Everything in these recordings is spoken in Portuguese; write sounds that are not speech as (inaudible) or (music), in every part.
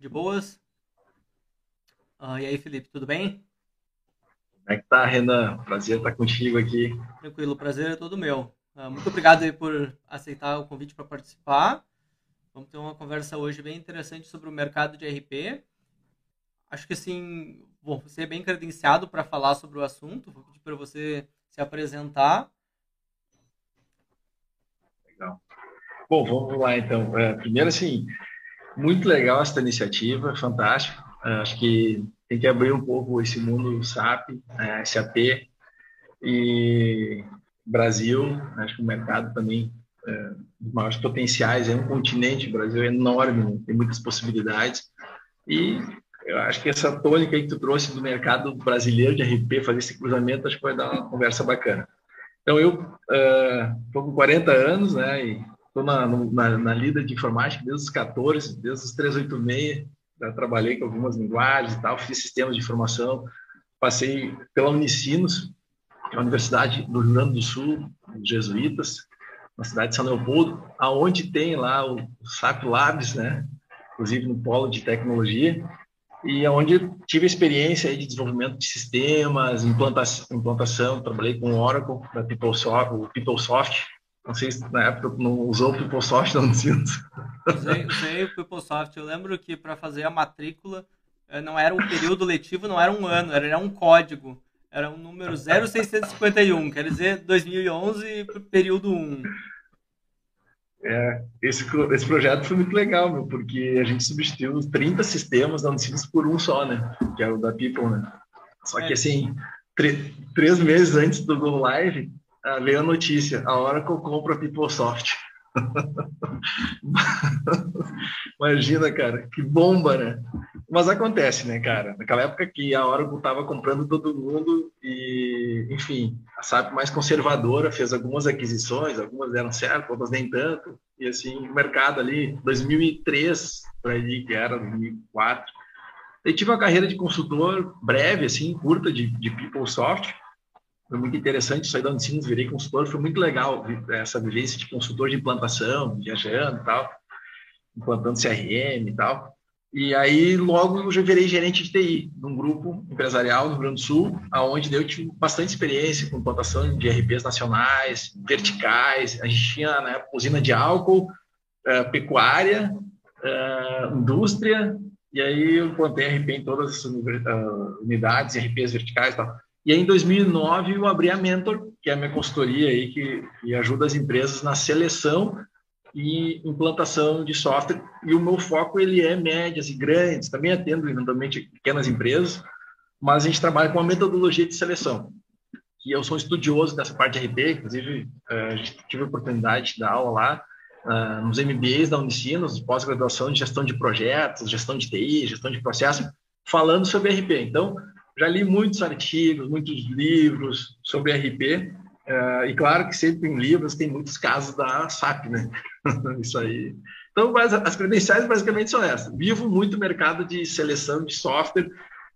De boas? Uh, e aí, Felipe, tudo bem? Como é que tá, Renan? Prazer estar contigo aqui. Tranquilo, prazer é todo meu. Uh, muito obrigado aí por aceitar o convite para participar. Vamos ter uma conversa hoje bem interessante sobre o mercado de RP. Acho que assim, bom, você é bem credenciado para falar sobre o assunto. Vou pedir para você se apresentar. Legal. Bom, vamos lá então. É, primeiro, assim, muito legal essa iniciativa, fantástico. É, acho que tem que abrir um pouco esse mundo SAP, é, SAP e Brasil. Acho que o mercado também é, dos maiores potenciais é um continente. O Brasil é enorme, né? tem muitas possibilidades. E eu acho que essa tônica que tu trouxe do mercado brasileiro de RP, fazer esse cruzamento, acho que vai dar uma conversa bacana. Então, eu estou uh, com 40 anos, né, e estou na, na, na, lida de informática desde os 14, desde os 386, já trabalhei com algumas linguagens e tal, fiz sistemas de informação, passei pela Unicinos, que é a Universidade do Rio Grande do Sul, dos jesuítas, na cidade de São Leopoldo, aonde tem lá o SAP Labs, né, inclusive no polo de tecnologia, e onde tive experiência de desenvolvimento de sistemas, implantação, implantação. Trabalhei com o Oracle, da PeopleSoft, PeopleSoft, não sei se na época não usou o PeopleSoft, não sinto. Usei, usei o PeopleSoft. Eu lembro que para fazer a matrícula eh, não era um período letivo, não era um ano, era um código. Era um número 0651, quer dizer 2011, período 1. É, esse, esse projeto foi muito legal, meu, porque a gente substituiu 30 sistemas da Unicinos por um só, né? Que é o da People, né? Só que, é. assim, três meses antes do Go Live, uh, veio a notícia, a Oracle compra a PeopleSoft. (laughs) Imagina, cara, que bomba, né? Mas acontece, né, cara? Naquela época que a Oracle estava comprando todo mundo e, enfim, a SAP mais conservadora fez algumas aquisições, algumas deram certo, outras nem tanto. E assim, o mercado ali, 2003, para que era 2004. Eu tive uma carreira de consultor breve, assim, curta de, de PeopleSoft foi muito interessante sair da Unicinos, virei consultor, foi muito legal essa vivência de consultor de implantação, viajando e tal, implantando CRM e tal. E aí, logo, eu já virei gerente de TI, num grupo empresarial no Rio Grande do Sul, aonde eu tive bastante experiência com implantação de RPs nacionais, verticais. A gente tinha né, usina de álcool, uh, pecuária, uh, indústria, e aí eu implantei RP em todas as unidades, RPs verticais e tal. E aí, em 2009, eu abri a Mentor, que é a minha consultoria aí, que, que ajuda as empresas na seleção e implantação de software. E o meu foco ele é médias e grandes, também atendo eventualmente pequenas empresas, mas a gente trabalha com a metodologia de seleção. Que eu sou estudioso dessa parte de RP, inclusive uh, tive a oportunidade de dar aula lá uh, nos MBAs da Unicinos, pós-graduação de gestão de projetos, gestão de TI, gestão de processo, falando sobre RP. Então, já li muitos artigos, muitos livros sobre RP, uh, eh, e claro que sempre em livros tem muitos casos da SAP, né? (laughs) Isso aí. Então, as credenciais basicamente são essas. Vivo muito o mercado de seleção de software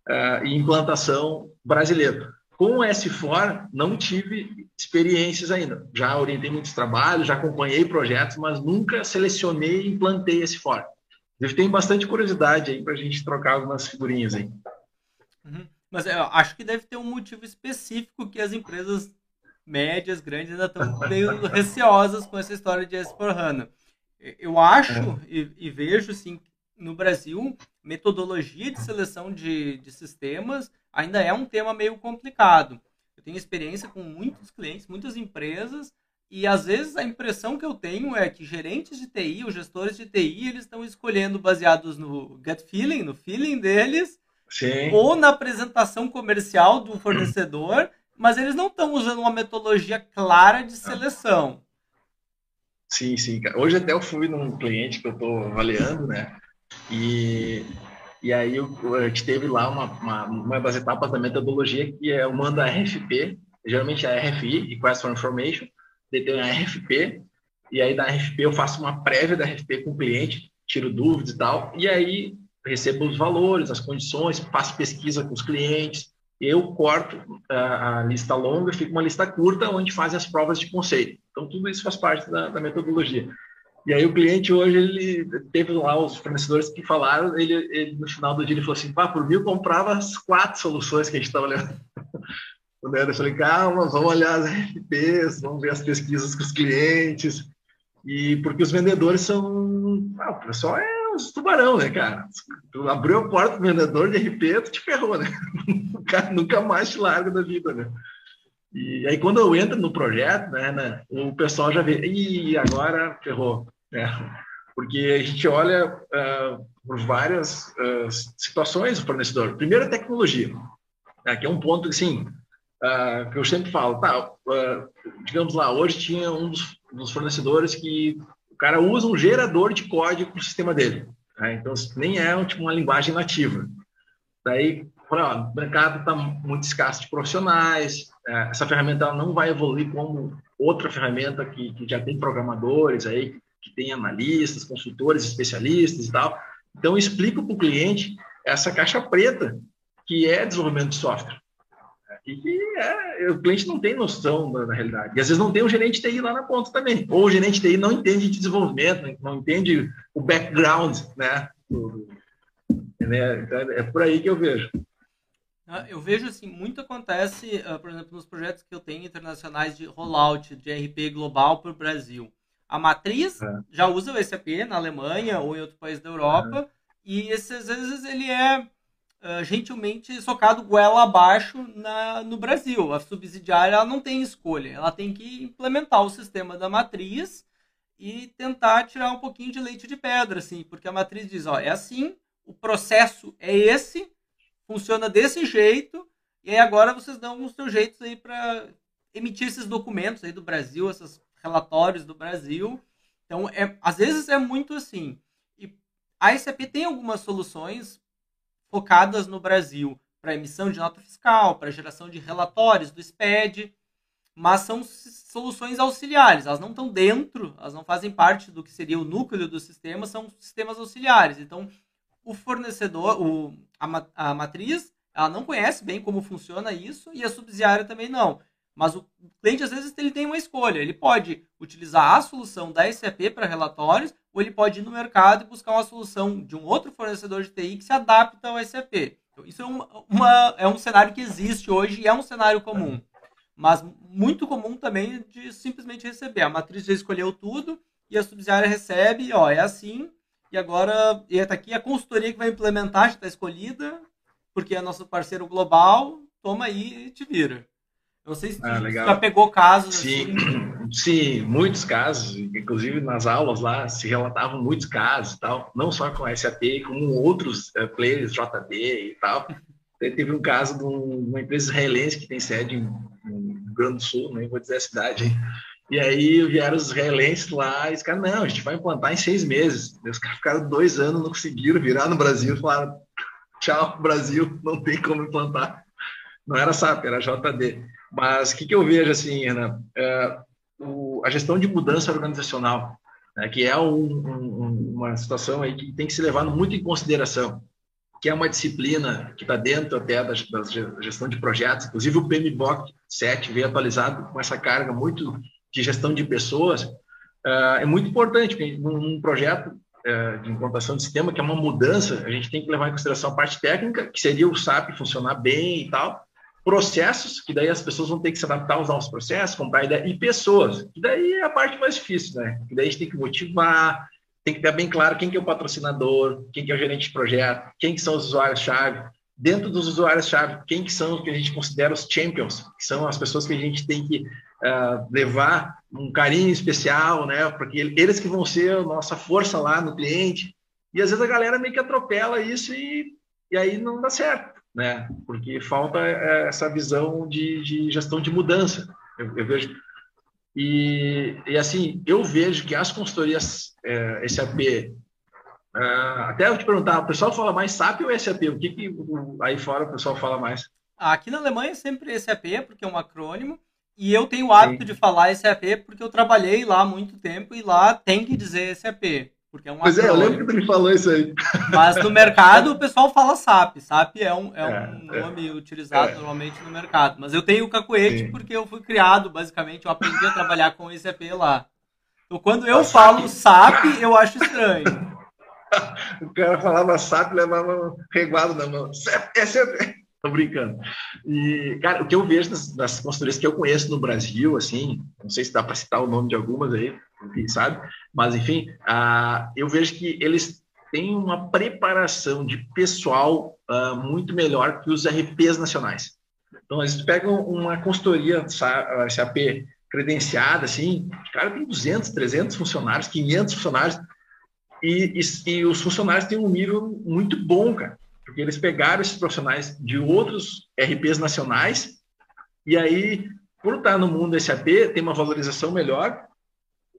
uh, e implantação brasileiro. Com o S4, não tive experiências ainda. Já orientei muitos trabalhos, já acompanhei projetos, mas nunca selecionei e implantei S4. Eu tenho bastante curiosidade aí para a gente trocar algumas figurinhas aí. Uhum. Mas eu acho que deve ter um motivo específico que as empresas médias, grandes, ainda estão meio (laughs) receosas com essa história de S4HANA. Eu acho é. e, e, vejo, assim, no Brasil, metodologia de seleção de, de sistemas ainda é um tema meio complicado. Eu tenho experiência com muitos clientes, muitas empresas, e às vezes a impressão que eu tenho é que gerentes de TI, os gestores de TI, eles estão escolhendo baseados no gut feeling, no feeling deles, Sim. ou na apresentação comercial do fornecedor, (clears throat) mas eles não estão usando uma metodologia clara de seleção. Sim, sim. Hoje até eu fui num cliente que eu estou avaliando, né? E, e aí eu, a gente teve lá uma, uma, uma das etapas da metodologia que é o manda RFP, geralmente é RFI, Request for Information, tem a RFP, e aí da RFP eu faço uma prévia da RFP com o cliente, tiro dúvidas e tal, e aí recebo os valores, as condições, faço pesquisa com os clientes, eu corto a, a lista longa, fica uma lista curta, onde fazem as provas de conceito. Então, tudo isso faz parte da, da metodologia. E aí o cliente hoje, ele teve lá os fornecedores que falaram, ele, ele no final do dia ele falou assim, pá, por mil comprava as quatro soluções que a gente estava olhando. (laughs) Eu falei, calma, vamos olhar as RFPs, vamos ver as pesquisas com os clientes, e porque os vendedores são, ah, o pessoal é uns tubarão, né, cara? Tu abriu a porta do vendedor de tu te ferrou, né? (laughs) O cara nunca mais te larga da vida, né? E aí quando eu entro no projeto, né, né o pessoal já vê, e agora ferrou, né? Porque a gente olha uh, por várias uh, situações do fornecedor. Primeiro, a tecnologia, né, que é um ponto, assim, uh, que eu sempre falo, tá, digamos lá, hoje tinha um dos, dos, fornecedores que cara usa um gerador de código para o sistema dele. Né? Então, nem é tipo, uma linguagem nativa. Daí, ó, o mercado está muito escasso de profissionais, é, essa ferramenta não vai evoluir como outra ferramenta que, que já tem programadores aí, que tem analistas, consultores, especialistas e tal. Então, explica para o cliente essa caixa preta que é desenvolvimento de software. E que é, o cliente não tem noção da, da, realidade. E às vezes não tem um gerente TI lá na ponta também. Ou o gerente TI não entende de desenvolvimento, não entende o background, né? né? Então, é por aí que eu vejo. Ah, eu vejo assim, muito acontece, uh, por exemplo, nos projetos que eu tenho internacionais de rollout de RP global para o Brasil. A matriz é. já usa o SAP na Alemanha ou em outro país da Europa, é. e esses, às vezes ele é uh, gentilmente socado goela abaixo na, no Brasil. A subsidiária ela não tem escolha, ela tem que implementar o sistema da matriz e tentar tirar um pouquinho de leite de pedra, assim, porque a matriz diz, ó, é assim, o processo é esse, funciona desse jeito, e aí agora vocês dão os seus jeitos aí para emitir esses documentos aí do Brasil, esses relatórios do Brasil. Então, é, às vezes é muito assim. E a SAP tem algumas soluções focadas no Brasil para emissão de nota fiscal, para geração de relatórios do SPED, mas são soluções auxiliares. Elas não estão dentro, elas não fazem parte do que seria o núcleo do sistema, são sistemas auxiliares. Então, o fornecedor, o, a, a matriz, ela não conhece bem como funciona isso e a subsidiária também não. Mas o cliente, às vezes, ele tem uma escolha. Ele pode utilizar a solução da SAP para relatórios, ou ele pode ir no mercado e buscar uma solução de um outro fornecedor de TI que se adapta ao SAP. Então, isso é, uma, uma, é um cenário que existe hoje e é um cenário comum. Mas muito comum também de simplesmente receber. A matriz já escolheu tudo e a subsidiária recebe, ó, é assim, e agora está aqui a consultoria que vai implementar, já está escolhida, porque é nosso parceiro global, toma aí e te vira. Eu não sei se ah, já pegou casos sim, assim. (clears throat) Sim, muitos casos, inclusive nas aulas lá se relatavam muitos casos e tal, não só com a SAP, como outros uh, players JD e tal. Teve um caso de, uma empresa israelense que tem sede em, em Rio Grande do Sul, nem vou dizer a cidade, e aí vieram os israelenses lá e os caras, não, a gente vai implantar em seis meses. E os caras ficaram dois anos, não conseguiram virar no Brasil, falaram, tchau, Brasil, não tem como implantar. Não era SAP, era JD. Mas o que, que eu vejo, assim, Ana? É, o, a gestão de mudança organizacional, né, que é um, um, uma situação aí que tem que ser levada muito em consideração, que é uma disciplina que está dentro até da, da, gestão de projetos. Inclusive, o PMBOK 7 veio atualizado com essa carga muito de gestão de pessoas, uh, é muito importante, porque num projeto uh, de implantação de sistema, que é uma mudança, a gente tem que levar em consideração a parte técnica, que seria o SAP funcionar bem e tal, processos, que daí as pessoas vão ter que se adaptar aos novos processos, comprar ideia, e pessoas, que daí é a parte mais difícil, né? Que daí a gente tem que motivar, tem que ter bem claro quem que é o patrocinador, quem que é o gerente de projeto, quem que são os usuários-chave, dentro dos usuários-chave, quem que são os que a gente considera os champions, que são as pessoas que a gente tem que uh, levar um carinho especial, né? Porque eles que vão ser a nossa força lá no cliente. E às vezes a galera meio que atropela isso e, e aí não dá certo, né? Porque falta eh, essa visão de, de gestão de mudança. Eu, eu vejo e, e, assim, eu vejo que as consultorias é, SAP, uh, até eu te perguntar, o pessoal fala mais SAP ou SAP? O que, que aí fora o pessoal fala mais? Aqui na Alemanha é sempre SAP, porque é um acrônimo, e eu tenho o hábito Sim. de falar SAP porque eu trabalhei lá há muito tempo e lá tem que dizer SAP. Porque é um pois acrônimo. é, eu lembro que tu me falou isso aí. Mas no mercado o pessoal fala SAP. SAP é um, é, é um é, nome utilizado é. normalmente no mercado. Mas eu tenho o cacuete Sim. porque eu fui criado, basicamente, eu aprendi a trabalhar com SAP lá. Então, quando eu falo SAP, eu acho estranho. (laughs) o cara falava SAP, levava reguado na mão. Essa é... Tô brincando. E, cara, o que eu vejo das, das consultorias que eu conheço no Brasil, assim, não sei se dá para citar o nome de algumas aí, quem sabe, mas, enfim, uh, eu vejo que eles têm uma preparação de pessoal uh, muito melhor que os RPs nacionais. Então, eles pegam uma consultoria SAP credenciada, assim, cara tem 200, 300 funcionários, 500 funcionários, e, e, e, os funcionários têm um nível muito bom, cara, porque eles pegaram esses profissionais de outros RPs nacionais, e aí, por estar no mundo SAP, tem uma valorização melhor,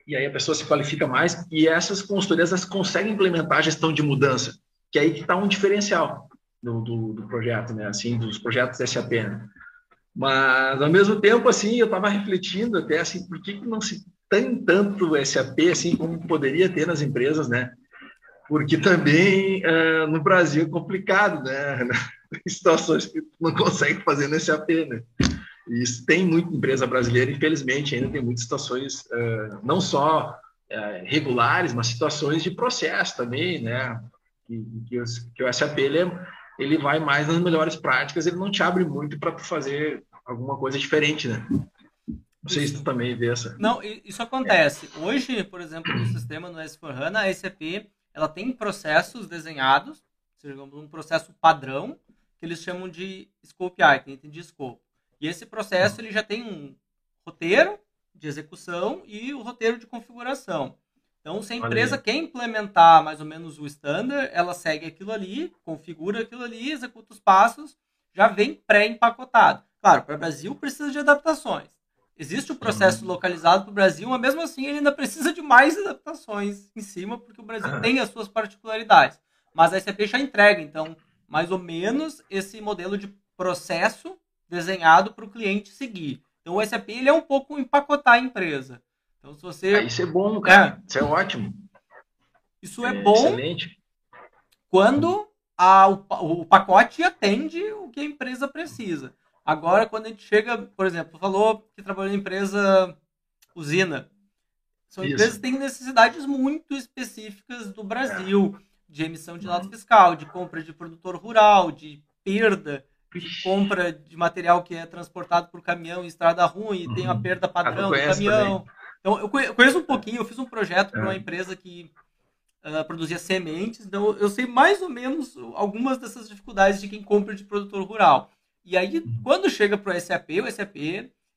e aí a pessoa se qualifica mais, e essas consultorias conseguem implementar a gestão de mudança, que é aí que está um diferencial do, do, do, projeto, né, assim, dos projetos SAP, né? Mas, ao mesmo tempo, assim, eu estava refletindo até, assim, por que, que não se tem tanto SAP, assim, como poderia ter nas empresas, né? Porque também uh, no Brasil é complicado, né? (laughs) Situações que não consegue fazer no SAP, né? E isso tem muita empresa brasileira, infelizmente, ainda tem muitas situações, uh, não só uh, regulares, mas situações de processo também, né? Que, que, que o SAP, ele é, ele vai mais nas melhores práticas, ele não te abre muito para fazer alguma coisa diferente, né? Não sei se tu também vê essa. Não, isso acontece. Hoje, por exemplo, no sistema no S4HANA, a SAP ela tem processos desenhados, seja, um processo padrão, que eles chamam de scope item, de scope. E esse processo ele já tem um roteiro de execução e o roteiro de configuração. Então, se a empresa quer implementar mais ou menos o standard, ela segue aquilo ali, configura aquilo ali, executa os passos, já vem pré-empacotado. Claro, para o Brasil precisa de adaptações. Existe o processo uhum. localizado para o Brasil, mas mesmo assim ele ainda precisa de mais adaptações em cima, porque o Brasil uhum. (laughs) tem as suas particularidades. Mas a SAP já entrega, então, mais ou menos esse modelo de processo desenhado para o cliente seguir. Então o SAP ele é um pouco empacotar a empresa. Então, se você. Ah, isso é bom, cara. É. Isso é ótimo. Isso é, é bom. Excelente. Quando a, o, o pacote atende o que a empresa precisa. Agora, quando a gente chega, por exemplo, falou que trabalhou em empresa usina. São Isso. empresas que têm necessidades muito específicas do Brasil, de emissão de nota fiscal, de compra de produtor rural, de perda, de compra de material que é transportado por caminhão em estrada ruim, e tem uma uhum. perda padrão do caminhão. Também. Então, eu conheço um pouquinho, eu fiz um projeto para uma é. empresa que uh, produzia sementes, então eu sei mais ou menos algumas dessas dificuldades de quem compra de produtor rural. E aí, uhum. quando chega para o SAP, o SAP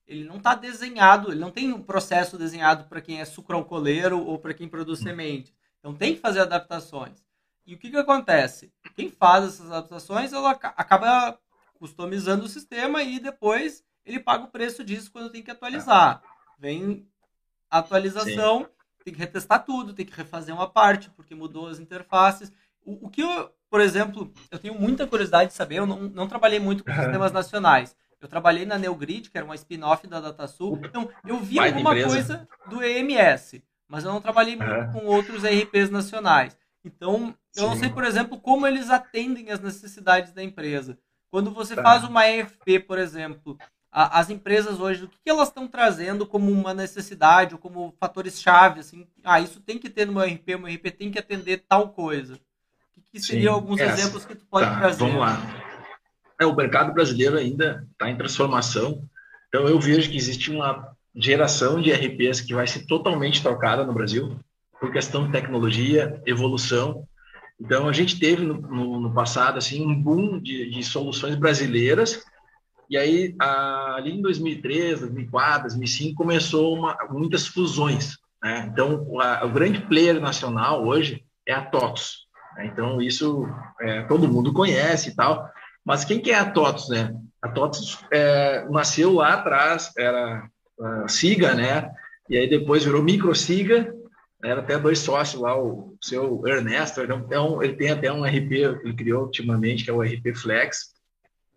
ele não está desenhado, ele não tem um processo desenhado para quem é sucroalcooleiro ou para quem produz uhum. semente. Então tem que fazer adaptações. E o que, que acontece? Quem faz essas adaptações, ela acaba customizando o sistema e depois ele paga o preço disso quando tem que atualizar. Vem atualização, Sim. tem que retestar tudo, tem que refazer uma parte, porque mudou as interfaces. O, o, que eu, por exemplo, eu tenho muita curiosidade de saber, eu não, não trabalhei muito com (laughs) sistemas nacionais. Eu trabalhei na Neogrid, que era uma spin-off da DataSul. Então, eu vi Vai alguma coisa do EMS, mas eu não trabalhei muito com outros RPs nacionais. Então, eu Sim. não sei, por exemplo, como eles atendem as necessidades da empresa. Quando você tá. faz uma EFP, por exemplo, a, as empresas hoje, o que, que elas estão trazendo como uma necessidade ou como fatores-chave, assim, ah, isso tem que ter no meu RP, o meu RP tem que atender tal coisa. Que, seriam alguns essa. exemplos que tu pode tá, trazer? Vamos lá. É, o mercado brasileiro ainda está em transformação, então eu vejo que existe uma geração de RPs que vai ser totalmente trocada no Brasil por questão de tecnologia, evolução. Então a gente teve no, no, no passado assim um boom de, de soluções brasileiras e aí, ali em 2003, 2004, 2005, começou uma, muitas fusões. Né? Então, a, o grande player nacional hoje é a TOTS. Né? Então, isso é, todo mundo conhece e tal. Mas quem que é a TOTS? Né? A TOTS é, nasceu lá atrás, era SIGA, né? E aí depois virou Microsiga, era até dois sócios lá, o seu Ernesto, então, ele tem até um RP, ele criou ultimamente, que é o RP Flex,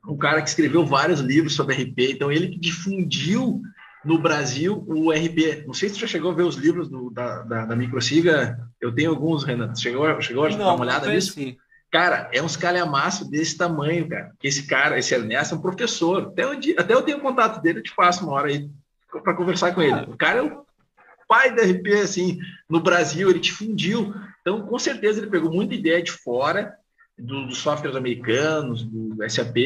um cara que escreveu vários livros sobre RP, então ele que difundiu no Brasil o RP. Não sei se você já chegou a ver os livros do, da, da, da Microsiga, eu tenho alguns, Renan. Chegou, chegou a dar uma olhada nisso? Cara, é uns calhamaço desse tamanho, cara. Esse cara, esse Ernesto, é um professor. Até, até eu tenho contato dele, eu te passo uma hora aí para conversar com ele. O cara é o pai da RP, assim, no Brasil, ele difundiu. Então, com certeza, ele pegou muita ideia de fora, do, dos softwares americanos, do SAP,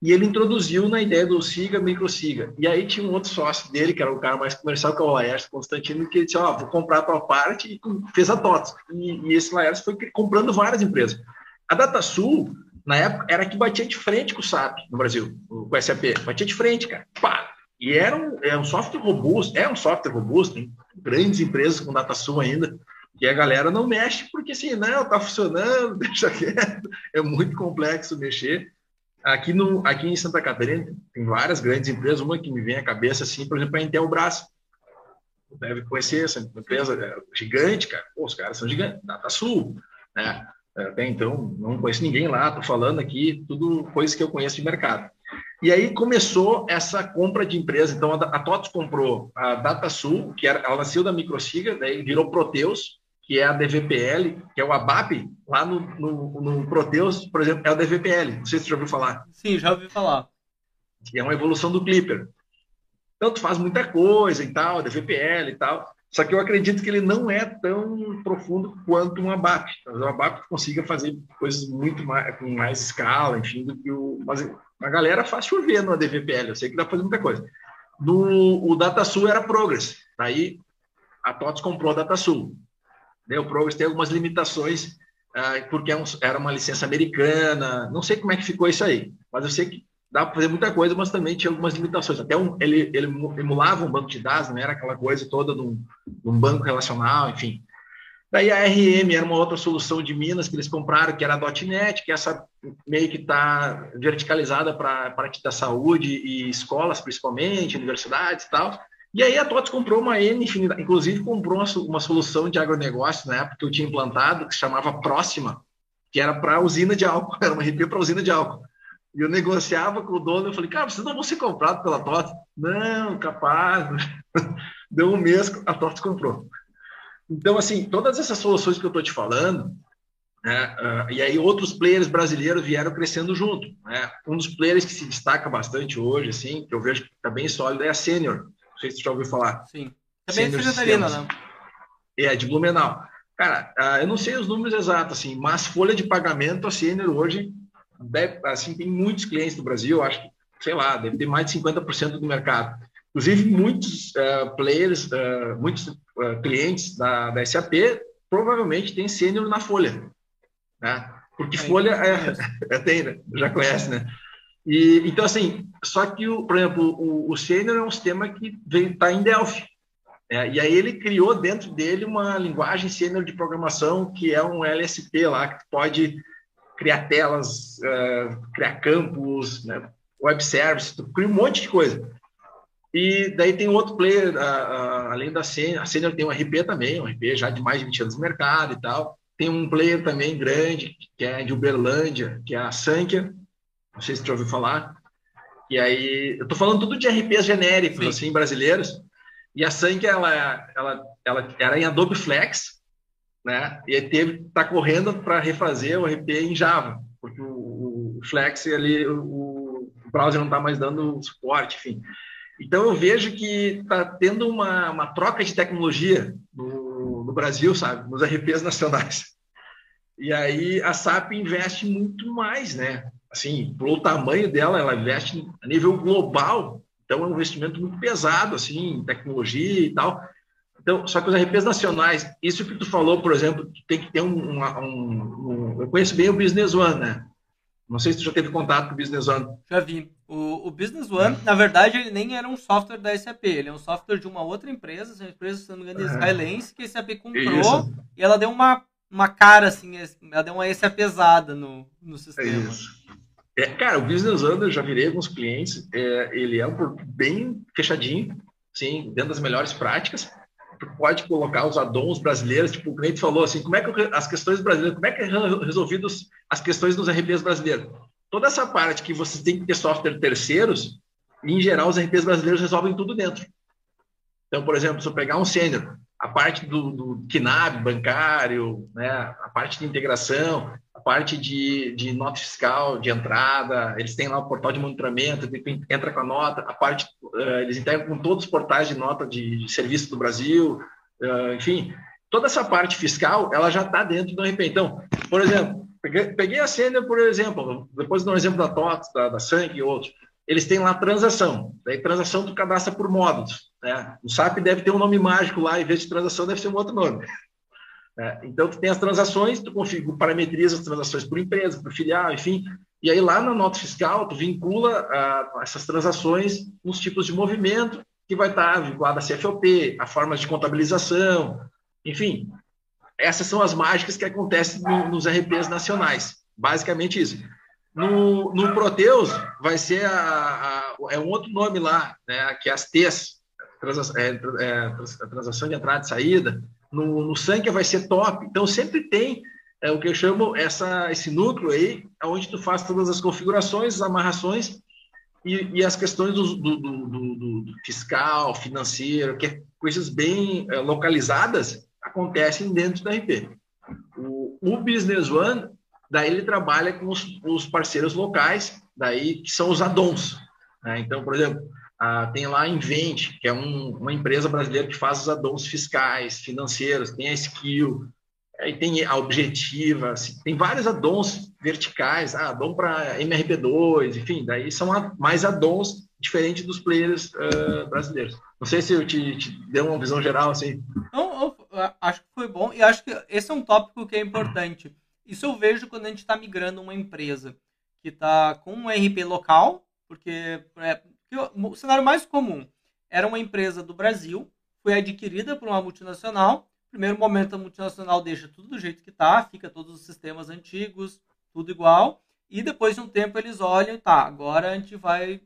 e ele introduziu na ideia do SIGA, microsiga. E aí tinha um outro sócio dele, que era o cara mais comercial, que é o Laércio Constantino, que ele disse, ó, oh, vou comprar a tua parte, e fez a TOTS. E, e esse Laércio foi comprando várias empresas. A DataSul, na época, era que batia de frente com o SAP no Brasil, com o SAP. Batia de frente, cara. Pá! E era um, é um software robusto, é um software robusto, tem grandes empresas com DataSul ainda, e a galera não mexe, porque assim, não, tá funcionando, (laughs) deixa quieto, é muito complexo mexer. Aqui, no, aqui em Santa Catarina tem várias grandes empresas, uma que me vem à cabeça, assim, por exemplo, a Intelbras. Deve conhecer essa empresa é gigante, cara. Pô, os caras são gigantes, DataSul, né? Até então, não conheço ninguém lá, tô falando aqui, tudo coisas que eu conheço de mercado. E aí começou essa compra de empresa. Então, a, a TOTS comprou a DataSul, que era, ela nasceu da Microsiga, daí virou Proteus, que é a DVPL, que é o ABAP, lá no, no, no Proteus, por exemplo, é o DVPL. Não sei se você já ouviu falar. Sim, já ouvi falar. Que é uma evolução do Clipper. Então, tu faz muita coisa e tal, DVPL e tal. Só que eu acredito que ele não é tão profundo quanto um ABAP. O ABAP consiga fazer coisas muito mais, com mais escala, enfim, do que o. Mas a galera faz chover no DVPL, eu sei que dá para fazer muita coisa. No, o DataSul era Progress. Aí a TOTS comprou a DataSul. Né? O Progress tem algumas limitações, uh, porque é era uma licença americana, não sei como é que ficou isso aí, mas eu sei que dá para fazer muita coisa, mas também tinha algumas limitações. Até um, ele, ele emulava um banco de dados, não era aquela coisa toda de um, banco relacional, enfim. Daí a RM era uma outra solução de Minas que eles compraram, que era a .NET, que essa meio que está verticalizada para a parte da saúde e escolas, principalmente, universidades e tal. E aí a TOTS comprou uma N infinidade, inclusive comprou uma, solução de agronegócio na época que eu tinha implantado, que se chamava Próxima, que era para usina de álcool, (laughs) era uma RP para usina de álcool. E eu negociava com o dono, eu falei, cara, vocês não vão ser comprados pela TOTS? Não, capaz. (laughs) Deu um mês, a TOTS comprou. Então, assim, todas essas soluções que eu estou te falando, né, uh, e aí outros players brasileiros vieram crescendo junto. Né? Um dos players que se destaca bastante hoje, assim, que eu vejo que está bem sólido, é a Senior. Não sei se você já ouviu falar. Sim. Também é de Catarina, né? É, de Blumenau. Cara, uh, eu não sei os números exatos, assim, mas folha de pagamento, a Senior hoje, deve, assim, tem muitos clientes no Brasil, acho que, sei lá, deve ter mais de 50% do mercado. Inclusive, muitos uh, players, uh, muitos uh, clientes da, da SAP provavelmente têm Senior na folha, né? Porque folha é, (laughs) é, tem, né? já conhece, né? E, então, assim, só que, o, por exemplo, o, o Senior é um sistema que está em Delphi. É, e aí ele criou dentro dele uma linguagem Senior de programação que é um LSP lá, que pode criar telas, uh, criar campos, né, web service, cria um monte de coisa. E daí tem outro player, uh, uh, além da Senior, a Senior tem um RP também, um RP já de mais de 20 anos no mercado e tal. Tem um player também grande, que é de Uberlândia, que é a Sankia, não sei se você já ouviu falar. E aí, eu estou falando tudo de RPs genéricos, Sim. assim, brasileiros. E a Sank, ela, ela, ela era em Adobe Flex, né? E teve tá correndo para refazer o RP em Java, porque o, o Flex ali, o, o browser não está mais dando suporte, enfim. Então eu vejo que está tendo uma, uma troca de tecnologia no, no Brasil, sabe, nos RPs nacionais. E aí a SAP investe muito mais, né? Assim, pelo tamanho dela, ela investe a nível global, então é um investimento muito pesado, assim, em tecnologia e tal. Então, só que os RPs nacionais, isso que tu falou, por exemplo, tem que ter um, um, um, Eu conheço bem o Business One, né? Não sei se tu já teve contato com o Business One. Já vi. O, o Business One, é. na verdade, ele nem era um software da SAP, ele é um software de uma outra empresa, uma empresa, se não me engano, é. Skylense, que a SAP comprou isso. e ela deu uma, uma cara, assim, ela deu uma SAP pesada no, no sistema. Isso. É, cara, o Business Under, já virei alguns clientes, é, ele é um bem fechadinho, sim, dentro das melhores práticas. Pode colocar os addons brasileiros, tipo, o cliente falou assim, como é que as questões brasileiras, como é que é resolvidas as questões dos RPs brasileiros? Toda essa parte que você tem que ter software terceiros, em geral, os RPs brasileiros resolvem tudo dentro. Então, por exemplo, se eu pegar um sênior, a parte do, do KNAB bancário, né, a parte de integração, parte de, de nota fiscal, de entrada, eles têm lá o portal de monitoramento, entra com a nota, a parte, uh, eles integram com todos os portais de nota de, de, serviço do Brasil, uh, enfim, toda essa parte fiscal, ela já está dentro do RP. Então, por exemplo, peguei, a Sender, por exemplo, depois do exemplo da TOTS, da, da Sank e outros, eles têm lá transação, daí transação tu cadastra por módulos, né? O SAP deve ter um nome mágico lá, em vez de transação deve ser um outro nome. É, então, tu tem as transações, tu configura, parametriza as transações por empresa, por filial, enfim, e aí lá na nota fiscal, tu vincula uh, essas transações nos tipos de movimento que vai estar vinculado a CFOP, a formas de contabilização, enfim, essas são as mágicas que acontecem no, nos RPs nacionais. Basicamente isso. No, no Proteus vai ser a, a, é um outro nome lá, né, que é as T's, trans, é, é, transação de entrada e saída. No, no vai ser top. Então sempre tem é o que eu chamo essa, esse núcleo aí, onde tu faz todas as configurações, as amarrações e, e as questões do, do, do, do, fiscal, financeiro, que é coisas bem é, localizadas, acontecem dentro da RP. O, o, Business One, daí ele trabalha com os, os parceiros locais, daí que são os addons. Né? Então, por exemplo, tem lá a Invent, que é um, uma empresa brasileira que faz os addons fiscais, financeiros, tem a Skill, Aí tem a objetiva, assim, tem vários addons verticais, ah, addon para MRP2, enfim, daí são mais addons diferentes dos players uh, brasileiros. Não sei se eu te, te dei uma visão geral assim. Não, acho que foi bom e acho que esse é um tópico que é importante. Isso eu vejo quando a gente está migrando uma empresa que está com um RP local, porque, é, porque o cenário mais comum era uma empresa do Brasil, foi adquirida por uma multinacional Primeiro momento, a multinacional deixa tudo do jeito que está, fica todos os sistemas antigos, tudo igual. E depois de um tempo eles olham, tá, agora a gente vai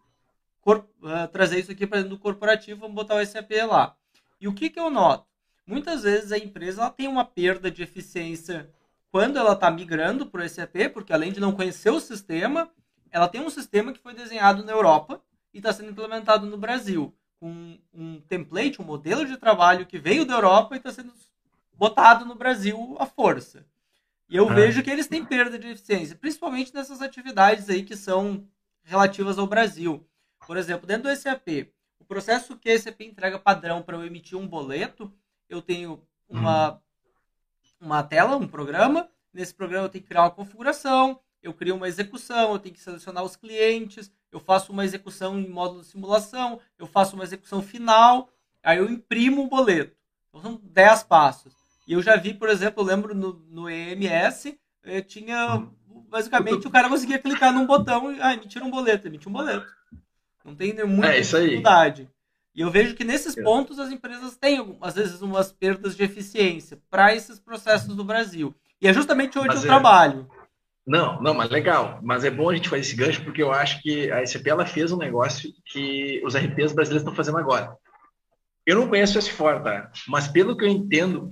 uh, trazer isso aqui para dentro do corporativo, vamos botar o SAP lá. E o que, que eu noto? Muitas vezes a empresa ela tem uma perda de eficiência quando ela está migrando para o SAP, porque além de não conhecer o sistema, ela tem um sistema que foi desenhado na Europa e está sendo implementado no Brasil, com um template, um modelo de trabalho que veio da Europa e está sendo botado no Brasil à força. E eu é. vejo que eles têm perda de eficiência, principalmente nessas atividades aí que são relativas ao Brasil. Por exemplo, dentro do SAP, o processo que o SAP entrega padrão para eu emitir um boleto, eu tenho uma, uma tela, um programa. Nesse programa eu tenho que criar uma configuração, eu crio uma execução, eu tenho que selecionar os clientes, eu faço uma execução em módulo de simulação, eu faço uma execução final, aí eu imprimo o boleto. Então são 10 passos. E eu já vi, por exemplo, eu lembro no, no EMS, eh, tinha. Basicamente, o cara conseguia clicar num botão e ah, emitir um boleto, emitir um boleto. Não tem muita é dificuldade. E eu vejo que nesses é. pontos as empresas têm, às vezes, umas perdas de eficiência para esses processos do Brasil. E é justamente onde mas eu é... trabalho. Não, não, mas legal. Mas é bom a gente fazer esse gancho porque eu acho que a SAP ela fez um negócio que os RPs brasileiros estão fazendo agora. Eu não conheço esse fora, tá? Mas pelo que eu entendo,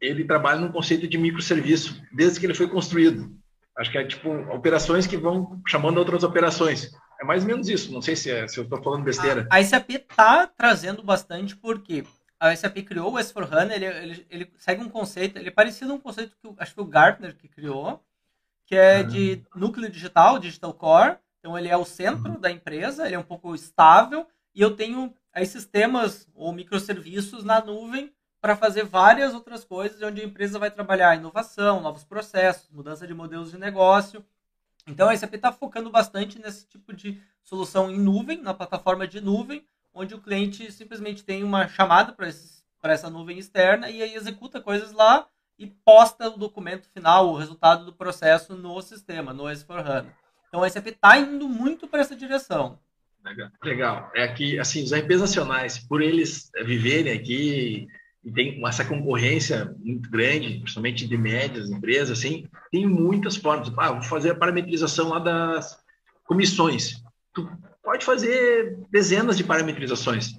ele trabalha num conceito de microserviço desde que ele foi construído. Acho que é tipo operações que vão chamando outras operações. É mais ou menos isso. Não sei se, é, se eu estou falando besteira. A, a SAP está trazendo bastante porque a SAP criou o S4HANA, ele, ele, ele, segue um conceito, ele é parecido a um conceito que acho que o Gartner que criou, que é de núcleo digital, digital core. Então ele é o centro uhum. da empresa, ele é um pouco estável e eu tenho aí sistemas ou microserviços na nuvem para fazer várias outras coisas, onde a empresa vai trabalhar inovação, novos processos, mudança de modelos de negócio. Então a SAP está focando bastante nesse tipo de solução em nuvem, na plataforma de nuvem, onde o cliente simplesmente tem uma chamada para essa nuvem externa e aí executa coisas lá e posta o documento final, o resultado do processo no sistema, no S4HANA. Então a SAP está indo muito para essa direção. Legal. É que, assim, os RPs nacionais, por eles viverem aqui e tem essa concorrência muito grande, principalmente de médias empresas, assim, tem muitas formas. Ah, vou fazer a parametrização lá das comissões. Tu pode fazer dezenas de parametrizações.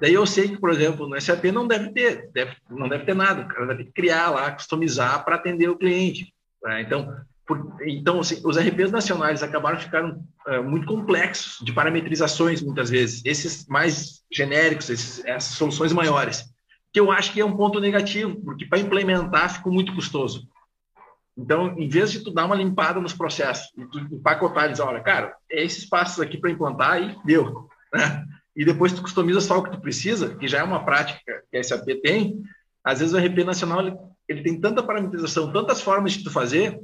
Daí eu sei que, por exemplo, no SAP não deve ter, deve, não deve ter nada. O cara que criar lá, customizar para atender o cliente. Né? Então, por, então assim, os RPs nacionais acabaram ficando uh, muito complexos de parametrizações, muitas vezes. Esses mais genéricos, esses, essas soluções maiores que eu acho que é um ponto negativo, porque para implementar ficou muito custoso. Então, em vez de tu dar uma limpada nos processos e tu empacotar e dizer, olha, cara, é esses passos aqui para implantar e deu. (laughs) Né? E depois tu customiza só o que tu precisa, que já é uma prática que a SAP tem, às vezes o RP nacional ele, ele tem tanta parametrização, tantas formas de tu fazer,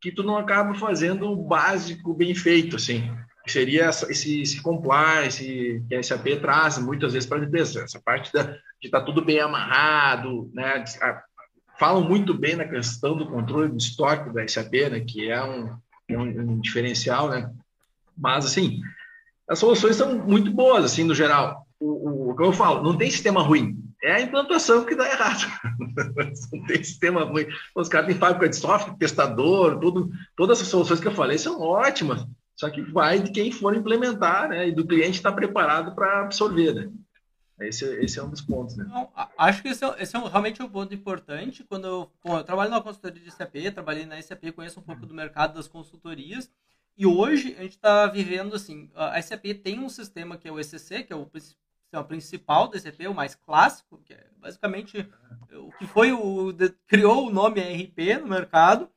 que tu não acaba fazendo o básico bem feito, assim. Que seria esse, esse compliance que a SAP traz muitas vezes para a empresa, essa parte da, de estar tá tudo bem amarrado, né? Falam muito bem na questão do controle do estoque da SAP, né? Que é um, é um, um diferencial, né? Mas, assim, as soluções são muito boas, assim, no geral. O, o, que eu falo, não tem sistema ruim. É a implantação que dá errado. (laughs) não tem sistema ruim. Os caras têm fábrica de software, testador, tudo, todas essas soluções que eu falei são ótimas. Só que vai de quem for implementar, né? E do cliente estar preparado para absorver, né? Esse, esse, é um dos pontos, né? Acho que esse é, esse é um, realmente um ponto importante. Quando eu, bom, eu trabalho na consultoria de SAP, trabalhei na SAP, conheço um pouco do mercado das consultorias. E hoje a gente está vivendo assim, a SAP tem um sistema que é o ECC, que é o sistema principal do SAP, o mais clássico, que é basicamente o que foi o criou o nome ERP no mercado.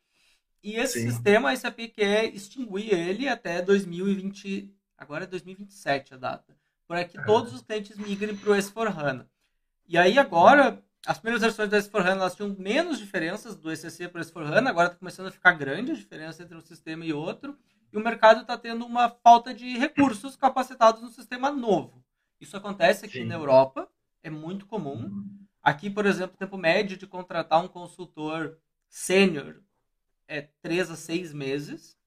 E esse Sim. sistema a SAP quer extinguir ele até 2020, agora é 2027 a data, para que todos os clientes migrem para o S4HANA. E aí agora as primeiras versões do S4HANA elas tinham menos diferenças do ECC para o S4HANA, agora está começando a ficar grande a diferença entre um sistema e outro e o mercado está tendo uma falta de recursos capacitados no sistema novo. Isso acontece aqui Sim. na Europa, é muito comum. Uhum. Aqui, por exemplo, o tempo médio de contratar um consultor sênior é três a seis meses.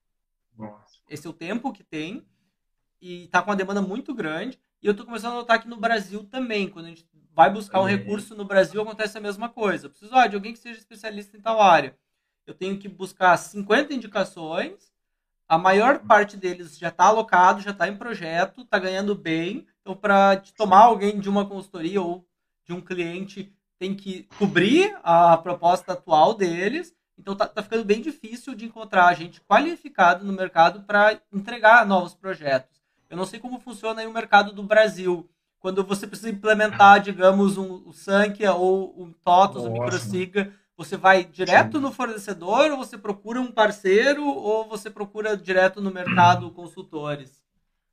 Nossa. Esse é o tempo que tem. E está com uma demanda muito grande. E eu estou começando a notar aqui no Brasil também. Quando a gente vai buscar um recurso no Brasil, acontece a mesma coisa. Eu preciso ó, de alguém que seja especialista em tal área. Eu tenho que buscar 50 indicações a maior parte deles já está alocado, já está em projeto, está ganhando bem. Então, para tomar alguém de uma consultoria ou de um cliente, tem que cobrir a proposta atual deles. Então, está tá ficando bem difícil de encontrar gente qualificado no mercado para entregar novos projetos. Eu não sei como funciona aí o mercado do Brasil. Quando você precisa implementar, digamos, um, o Sankia ou um TOTOS, um MicroSiga, você vai direto Sim. no fornecedor, ou você procura um parceiro, ou você procura direto no mercado consultores?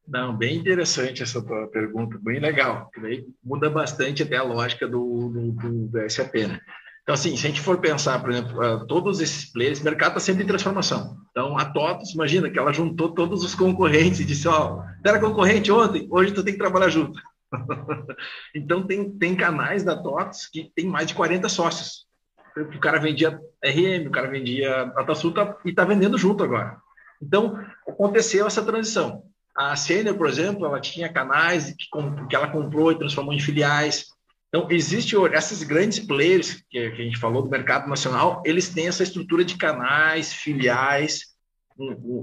Não, bem interessante essa tua pergunta, bem legal. Daí muda bastante até a lógica do, do, do, do SAP, né? Então, assim, se a gente for pensar, por exemplo, uh, todos esses players, o mercado está sempre em transformação. Então, a TOTOS, imagina que ela juntou todos os concorrentes e disse, ó, oh, era concorrente ontem, hoje tu tem que trabalhar junto. (laughs) então, tem, tem canais da TOTOS que tem mais de 40 sócios o cara vendia RM, o cara vendia Datasul e está vendendo junto agora. Então, aconteceu essa transição. A Senior, por exemplo, ela tinha canais que, que ela comprou e transformou em filiais. Então, existe esses grandes players que, que a gente falou do mercado nacional, eles têm essa estrutura de canais, filiais,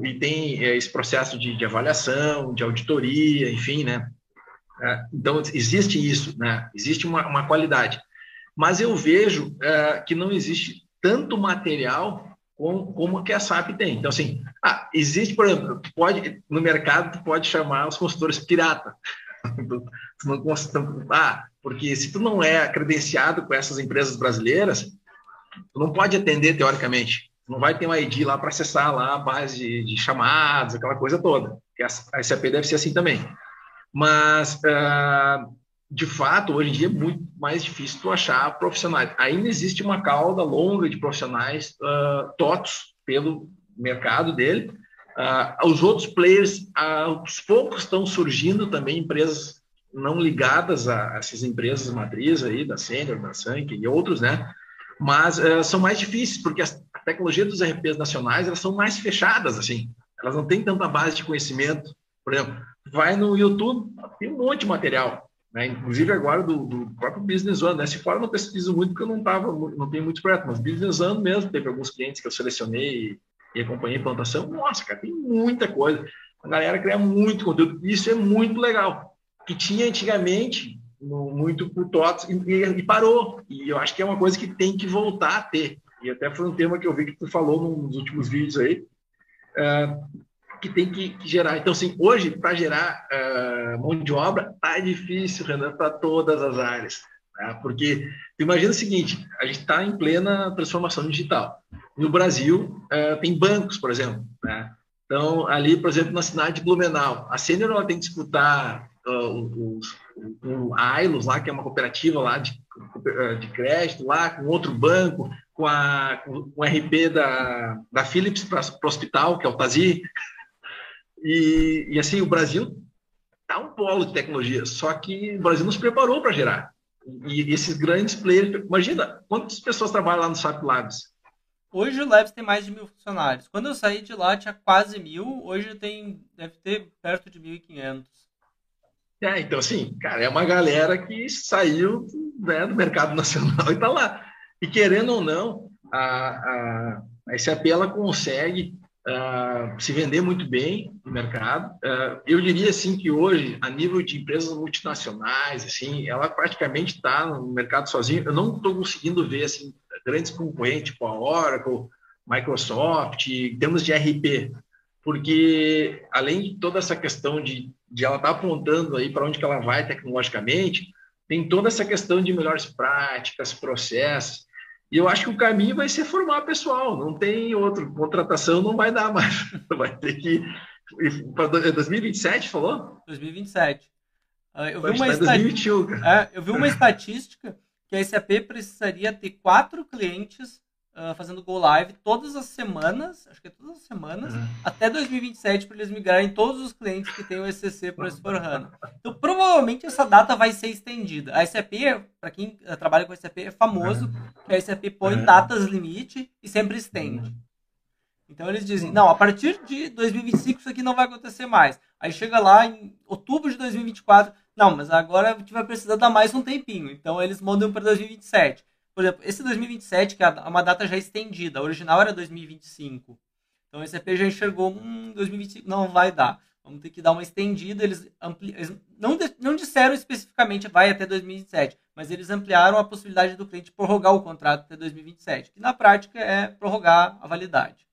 e tem é, esse processo de, de, avaliação, de auditoria, enfim, né? É, então, existe isso, né? Existe uma, uma qualidade mas eu vejo é, que não existe tanto material como, como que a SAP tem. Então, assim, ah, existe, por exemplo, pode, no mercado, tu pode chamar os consultores pirata. (laughs) tu não, ah, porque se tu não é credenciado com essas empresas brasileiras, tu não pode atender teoricamente. Tu não vai ter um ID lá para acessar lá a base de, de, chamadas, aquela coisa toda. A SAP deve ser assim também. Mas uh, de fato, hoje em dia é muito mais difícil tu achar profissionais. Ainda existe uma cauda longa de profissionais uh, totos pelo mercado dele. Uh, os outros players, uh, aos poucos, estão surgindo também empresas não ligadas a essas empresas matriz aí, da Senior, da Sank e outros, né? Mas uh, são mais difíceis, porque a tecnologia dos RPs nacionais, elas são mais fechadas, assim. Elas não têm tanta base de conhecimento. Por exemplo, vai no YouTube, tem um monte de material né? Inclusive agora do, do, próprio Business One, né? Se fora não pesquiso muito porque eu não tava, não tenho muito projeto, mas Business One mesmo, teve alguns clientes que eu selecionei e, e acompanhei a. Nossa, cara, tem muita coisa. A galera cria muito conteúdo. Isso é muito legal. Que tinha antigamente no, muito por TOTS e, e, parou. E eu acho que é uma coisa que tem que voltar a ter. E até foi um tema que eu vi que tu falou nos últimos vídeos aí. Uh, que tem que, gerar. Então, assim, hoje, para gerar uh, mão de obra, tá difícil, Renan, para todas as áreas. Tá? Porque, imagina o seguinte, a gente está em plena transformação digital. No Brasil, uh, tem bancos, por exemplo. Né? Então, ali, por exemplo, na cidade de Blumenau, a Sênior ela tem que disputar uh, os, a Ailos lá, que é uma cooperativa lá de de crédito lá, com outro banco, com, a, com o RP da, da Philips para o hospital, que é o Tazi. E, e assim, o Brasil está um polo de tecnologia, só que o Brasil nos preparou para gerar. E, e esses grandes players, imagina quantas pessoas trabalham lá no SAP Labs? Hoje o Labs tem mais de mil funcionários. Quando eu saí de lá tinha quase mil, hoje tem, deve ter perto de 1.500. É, então assim, cara, é uma galera que saiu né, do mercado (laughs) nacional e está lá. E querendo ou não, a, a, a SAP ela consegue uh, se vender muito bem no mercado. Uh, eu diria assim que hoje, a nível de empresas multinacionais, assim, ela praticamente está no mercado sozinha. Eu não estou conseguindo ver assim grandes concorrentes, tipo a Oracle, Microsoft, em termos de RP, porque além de toda essa questão de, de ela estar tá apontando aí para onde que ela vai tecnologicamente, tem toda essa questão de melhores práticas, processos, e eu acho que o caminho vai ser formar pessoal, não tem outro. Contratação não vai dar mais. (laughs) Vai ter que. Para 2027, falou? 2027. Ah, eu vi, uma estat... 2021, é, eu vi uma estatística que a SAP precisaria ter quatro clientes uh, fazendo Go Live todas as semanas, acho que é todas as semanas, uhum. até 2027, para eles migrarem todos os clientes que têm o ECC para o S4HANA. Então, provavelmente, essa data vai ser estendida. A SAP, para quem uh, trabalha com SAP, é famoso uhum. que a SAP põe uhum. datas limite e sempre estende. Então eles dizem, não, a partir de 2025 isso aqui não vai acontecer mais. Aí chega lá em outubro de 2024, não, mas agora a gente vai precisar dar mais um tempinho. Então eles mandam para 2027. Por exemplo, esse 2027, que é uma data já estendida, a original era 2025. Então esse EP já enxergou, hum, 2025 não vai dar. Vamos ter que dar uma estendida. Eles, ampli... eles não, de... não disseram especificamente vai até 2027, mas eles ampliaram a possibilidade do cliente prorrogar o contrato até 2027, que na prática é prorrogar a validade.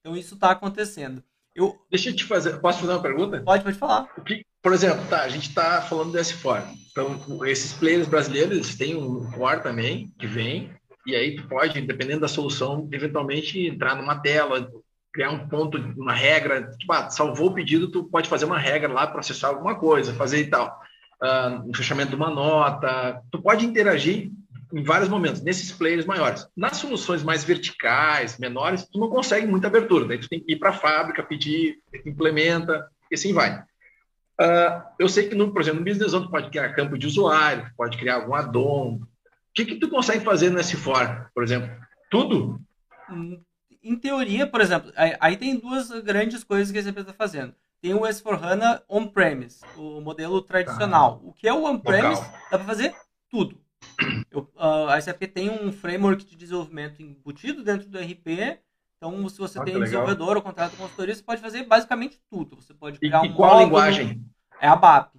Então isso está acontecendo. Eu... Deixa eu te fazer. Posso fazer uma pergunta? Pode, pode falar. O que, por exemplo, tá, a gente está falando dessa forma. Então, esses players brasileiros têm um core também que vem, e aí tu pode, dependendo da solução, eventualmente entrar numa tela, criar um ponto, uma regra. Tipo, ah, salvou o pedido, tu pode fazer uma regra lá para acessar alguma coisa, fazer e tal. Uh, um fechamento de uma nota. Tu pode interagir em vários momentos, nesses players maiores. Nas soluções mais verticais, menores, tu não consegue muita abertura. Daí tu tem que ir para a fábrica, pedir, implementa, e assim vai. Uh, eu sei que, no, por exemplo, no Business Zone, tu pode criar campo de usuário, pode criar algum addon. O que, que tu consegue fazer no S4, por exemplo? Tudo? Em teoria, por exemplo, aí tem duas grandes coisas que a SAP está fazendo. Tem o S4HANA on-premise, o modelo tradicional. O que é o on-premise? Dá para fazer tudo. Eu, uh, a SAP tem um framework de desenvolvimento embutido dentro do RP então, se você ah, tem um desenvolvedor ou contrato com consultoria, você pode fazer basicamente tudo. Você pode criar e, um e qual linguagem? É a BAP.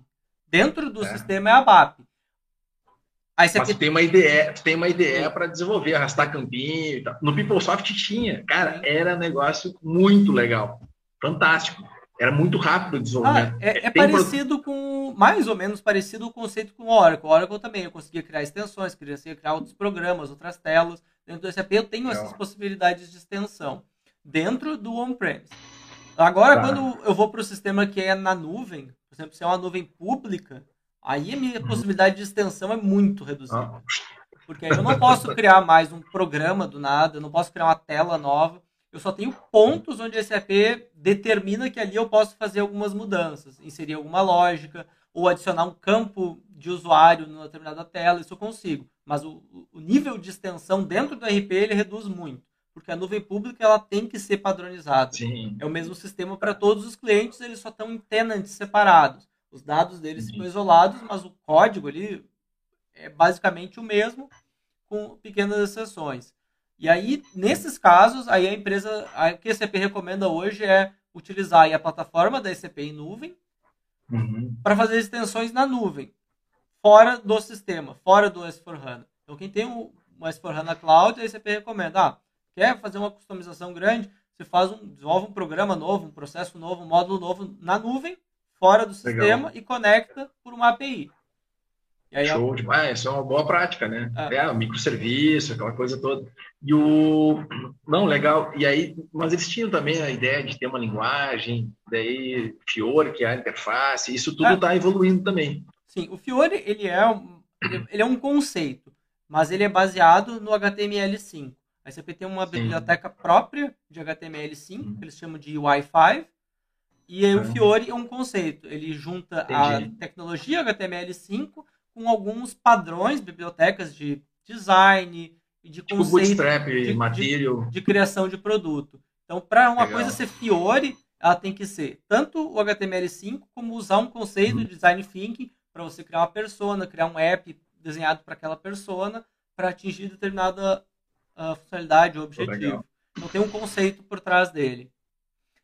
Dentro do é. sistema é a BAP. Aí você Mas tem uma ideia, tem uma ideia para desenvolver, arrastar campinho e tal. No PeopleSoft tinha, cara, era negócio muito legal, fantástico. Era muito rápido o desenvolvimento. Ah, é, é parecido pro... com, mais ou menos parecido o conceito com o Oracle. O Oracle também, eu conseguia criar extensões, conseguia criar outros programas, outras telas. Dentro do SAP eu tenho essas possibilidades de extensão dentro do on-premise. Agora, tá. quando eu vou para o sistema que é na nuvem, por exemplo, se é uma nuvem pública, aí a minha uhum. possibilidade de extensão é muito reduzida. Ah. Porque aí eu não posso criar mais um programa do nada, eu não posso criar uma tela nova. Eu só tenho pontos onde a SAP determina que ali eu posso fazer algumas mudanças, inserir alguma lógica, ou adicionar um campo de usuário numa determinada tela, isso eu consigo mas o, o, nível de extensão dentro do RP ele reduz muito, porque a nuvem pública ela tem que ser padronizada. Sim. É o mesmo sistema para todos os clientes, eles só estão em tenants separados. Os dados deles Sim. ficam isolados, mas o código ali é basicamente o mesmo, com pequenas exceções. E aí, nesses casos, aí a empresa, o que a SAP recomenda hoje é utilizar a plataforma da SAP em nuvem uhum. para fazer extensões na nuvem fora do sistema, fora do S4HANA. Então, quem tem o S4HANA Cloud, aí você recomenda, ah, quer fazer uma customização grande, você faz um, desenvolve um programa novo, um processo novo, um módulo novo na nuvem, fora do sistema Legal. e conecta por uma API. Aí, Show demais, isso é uma boa prática, né? É. é, microserviço, aquela coisa toda. E o. Não, legal. E aí, mas eles tinham também a ideia de ter uma linguagem, daí Fiore, que é a interface, isso tudo está é. evoluindo também. Sim, o Fiore, ele é um, ele é um conceito. mas ele é baseado no HTML5. A SAP tem uma Sim. biblioteca própria de HTML5, uhum. que eles chamam de Wi-Fi, e aí, o Fiori é um conceito. Ele junta Entendi. a tecnologia HTML5 com alguns padrões, bibliotecas de design e de tipo conceito bootstrap, de, material. De, de, criação de produto. Então, para uma Legal. coisa ser Fiori, ela tem que ser tanto o HTML5 como usar um conceito uhum. de design thinking para você criar uma persona, criar um app desenhado para aquela persona para atingir determinada uh, funcionalidade ou objetivo. Então tem um conceito por trás dele.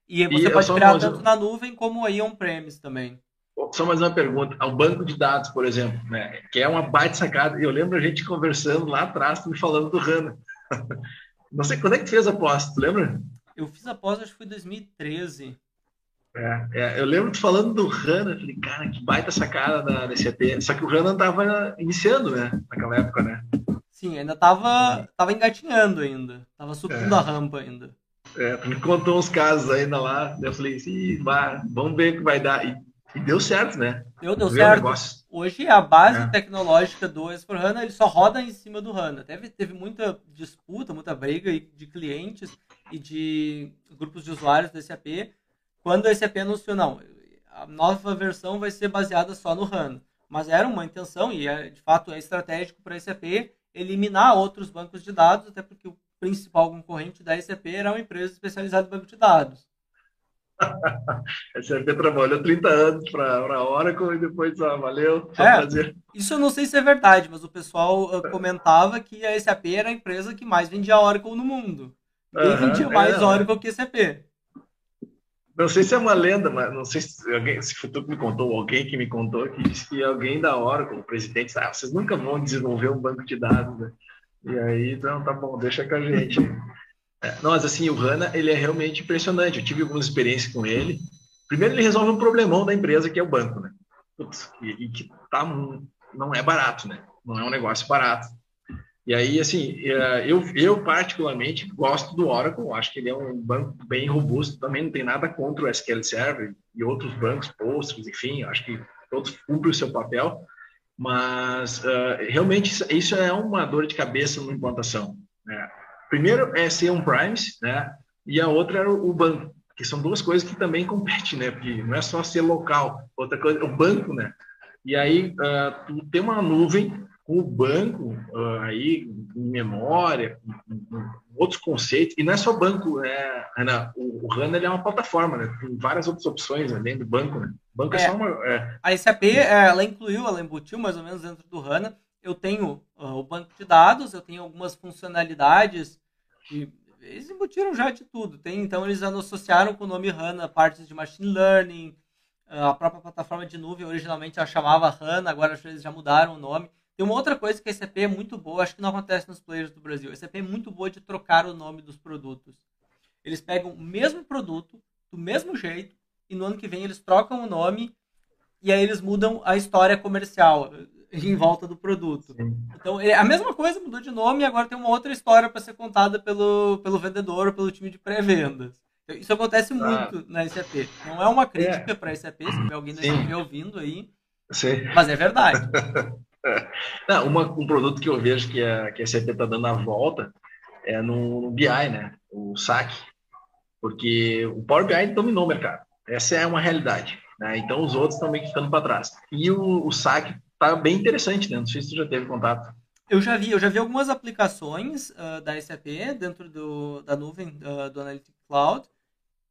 E você e pode criar tanto na nuvem como aí on-premise também. Só mais uma pergunta. Ao banco de dados, por exemplo, né, que é uma baita sacada. Eu lembro a gente conversando lá atrás, me falando do HANA. (laughs) Não sei, quando é que tu fez a pós, tu lembra? Eu fiz a pós, acho que foi 2013. É, é, eu lembro tu falando do HANA, falei, cara, que baita sacada da, da SAP. Só que o HANA estava iniciando, né, naquela época, né? Sim, ainda estava tava engatinhando ainda. Tava subindo é. a rampa ainda. É, tu me contou uns casos ainda lá, eu falei assim, vamos ver o que vai dar. E, e deu certo, né? Deu, deu certo. Hoje a base é. tecnológica do S4HANA ele só roda em cima do HANA. Teve, teve muita disputa, muita briga de clientes e de grupos de usuários do SAP quando o SAP anunciou, não, a nova versão vai ser baseada só no HANA. Mas era uma intenção, e é, de fato é estratégico para a SAP eliminar outros bancos de dados, até porque o principal concorrente da SAP era uma empresa especializada em banco de dados. (laughs) a SAP trabalhou 30 anos para a Oracle e depois, ah, valeu, é, Isso eu não sei se é verdade, mas o pessoal uh, comentava que a SAP era a empresa que mais vendia Oracle no mundo. Ninguém uhum, vendia mais é, Oracle que SAP. Não sei se é uma lenda, mas não sei se alguém, se foi tu que me contou, ou alguém que me contou, que disse que alguém da Oracle, o presidente, ah, vocês nunca vão desenvolver um banco de dados. Né? E aí, então, tá bom, deixa com a gente. É, nós, assim, o HANA, ele é realmente impressionante. Eu tive algumas experiências com ele. Primeiro, ele resolve um problemão da empresa, que é o banco, né? Putz, e, e, que tá, não é barato, né? Não é um negócio barato. E aí, assim, é, eu, eu particularmente gosto do Oracle, acho que ele é um banco bem robusto, também não tem nada contra o SQL Server e outros bancos, Postgres, enfim, acho que todos cumprem o seu papel, mas uh, realmente isso é uma dor de cabeça na implantação. Né? Primeiro é ser um Primes, né? E a outra é o banco, que são duas coisas que também competem, né? Porque não é só ser local, outra coisa é o banco, né? E aí uh, tu tem uma nuvem com o banco uh, aí em memória, com, com outros conceitos, e não é só banco, né, Ana? O, o HANA é uma plataforma, né? Tem várias outras opções além do banco, né? O banco é, é só uma. É... A SAP, é, ela incluiu, ela embutiu mais ou menos dentro do HANA. Eu tenho uh, o banco de dados, eu tenho algumas funcionalidades que eles embutiram já de tudo. Tem, então, eles associaram com o nome HANA partes de machine learning, uh, a própria plataforma de nuvem originalmente ela chamava HANA, agora eles já mudaram o nome. Tem uma outra coisa que a SAP é muito boa, acho que não acontece nos players do Brasil. A SAP é muito boa de trocar o nome dos produtos. Eles pegam o mesmo produto, do mesmo jeito, e no ano que vem eles trocam o nome e aí eles mudam a história comercial em volta do produto. Sim. Então, é a mesma coisa, mudou de nome e agora tem uma outra história para ser contada pelo, pelo vendedor ou pelo time de pré-vendas. Isso acontece ah. muito na SAP. Não é uma crítica é. para a SAP, se tiver alguém da SAP ouvindo aí, Sim. mas é verdade. (laughs) (laughs) Não, uma, um produto que eu vejo que a, que a SAP está dando a volta é no, no, BI, né? O SAC. Porque o Power BI dominou o mercado. Essa é uma realidade. Né? Então os outros estão meio que ficando para trás. E o, o SAC está bem interessante, né? Não sei se você já teve contato. Eu já vi, eu já vi algumas aplicações uh, da SAP dentro do, da nuvem uh, do Analytics Cloud.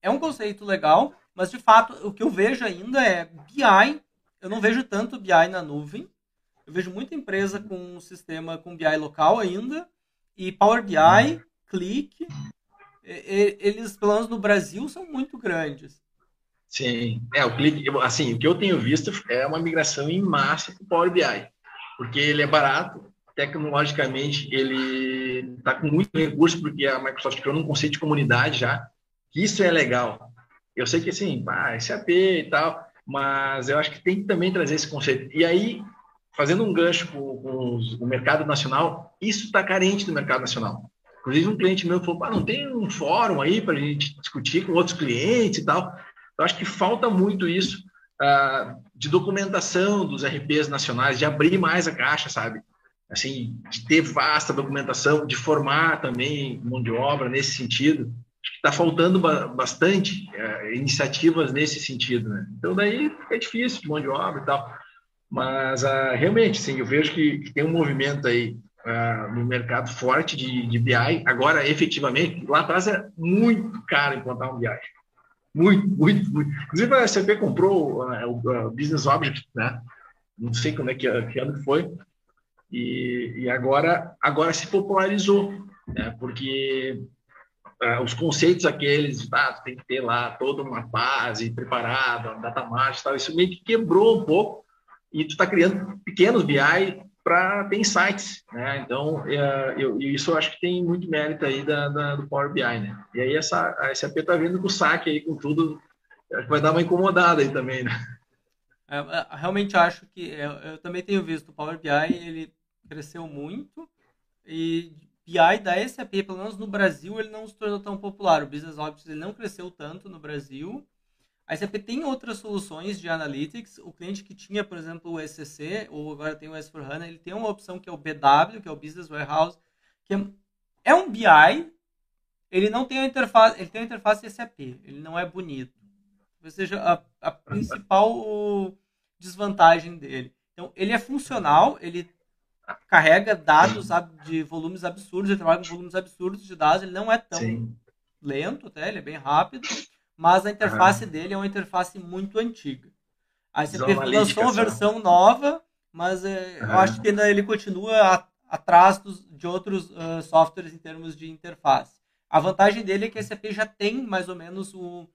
É um conceito legal, mas de fato o que eu vejo ainda é BI. Eu não vejo tanto BI na nuvem. Eu vejo muita empresa com um sistema com BI local ainda, e Power BI, uhum. Click, eles, pelo menos no Brasil, são muito grandes. Sim, é, o Click, assim, o que eu tenho visto é uma migração em massa para o Power BI, porque ele é barato, tecnologicamente ele está com muito recurso, porque a Microsoft criou um conceito de comunidade já, isso é legal. Eu sei que, assim, ah, SAP e tal, mas eu acho que tem que também trazer esse conceito. E aí, fazendo um gancho com, com o mercado nacional, isso está carente do mercado nacional. Inclusive, um cliente meu falou: ah, não tem um fórum aí para a gente discutir com outros clientes e tal. Eu acho que falta muito isso uh, de documentação dos RPs nacionais, de abrir mais a caixa, sabe? assim, de ter vasta documentação, de formar também mão de obra nesse sentido. Está faltando bastante é, iniciativas nesse sentido, né? Então daí fica difícil de mão de obra e tal. Mas uh, realmente, sim, eu vejo que, que tem um movimento aí uh, no mercado forte de, de BI. Agora, efetivamente, lá atrás é muito caro implantar um BI. Muito, muito, muito. Inclusive, a SAP comprou uh, o Business Object, né? Não sei como é que, que ano foi. E, e agora, agora se popularizou, né? Porque os conceitos aqueles, ah, tem que ter lá toda uma base preparada, data margem tal, isso meio que quebrou um pouco e tu está criando pequenos BI para ter insights, né? Então, é, eu, isso eu acho que tem muito mérito aí da, da, do Power BI, né? E aí essa, a SAP está vindo com o saque aí, com tudo, acho que vai dar uma incomodada aí também, né? É, é realmente acho que, eu, eu, também tenho visto o Power BI, ele cresceu muito e BI da SAP, pelo menos no Brasil, ele não se tornou tão popular. O Business Objects ele não cresceu tanto no Brasil, a SAP tem outras soluções de analytics. O cliente que tinha, por exemplo, o SCC, ou agora tem o S4HANA, ele tem uma opção que é o BW, que é o Business Warehouse, que é um BI, ele não tem a interface, ele tem a interface SAP, ele não é bonito. Ou seja, a, a principal desvantagem dele. Então, ele é funcional, ele carrega dados de volumes absurdos, ele trabalha com volumes absurdos de dados, ele não é tão Sim. lento até, ele é bem rápido mas a interface uhum. dele é uma interface muito antiga. A SAP lançou uma versão nova, mas é, uhum. eu acho que ainda ele continua a, atrás dos, de outros uh, softwares em termos de interface. A vantagem dele é que a SAP já tem mais ou menos o,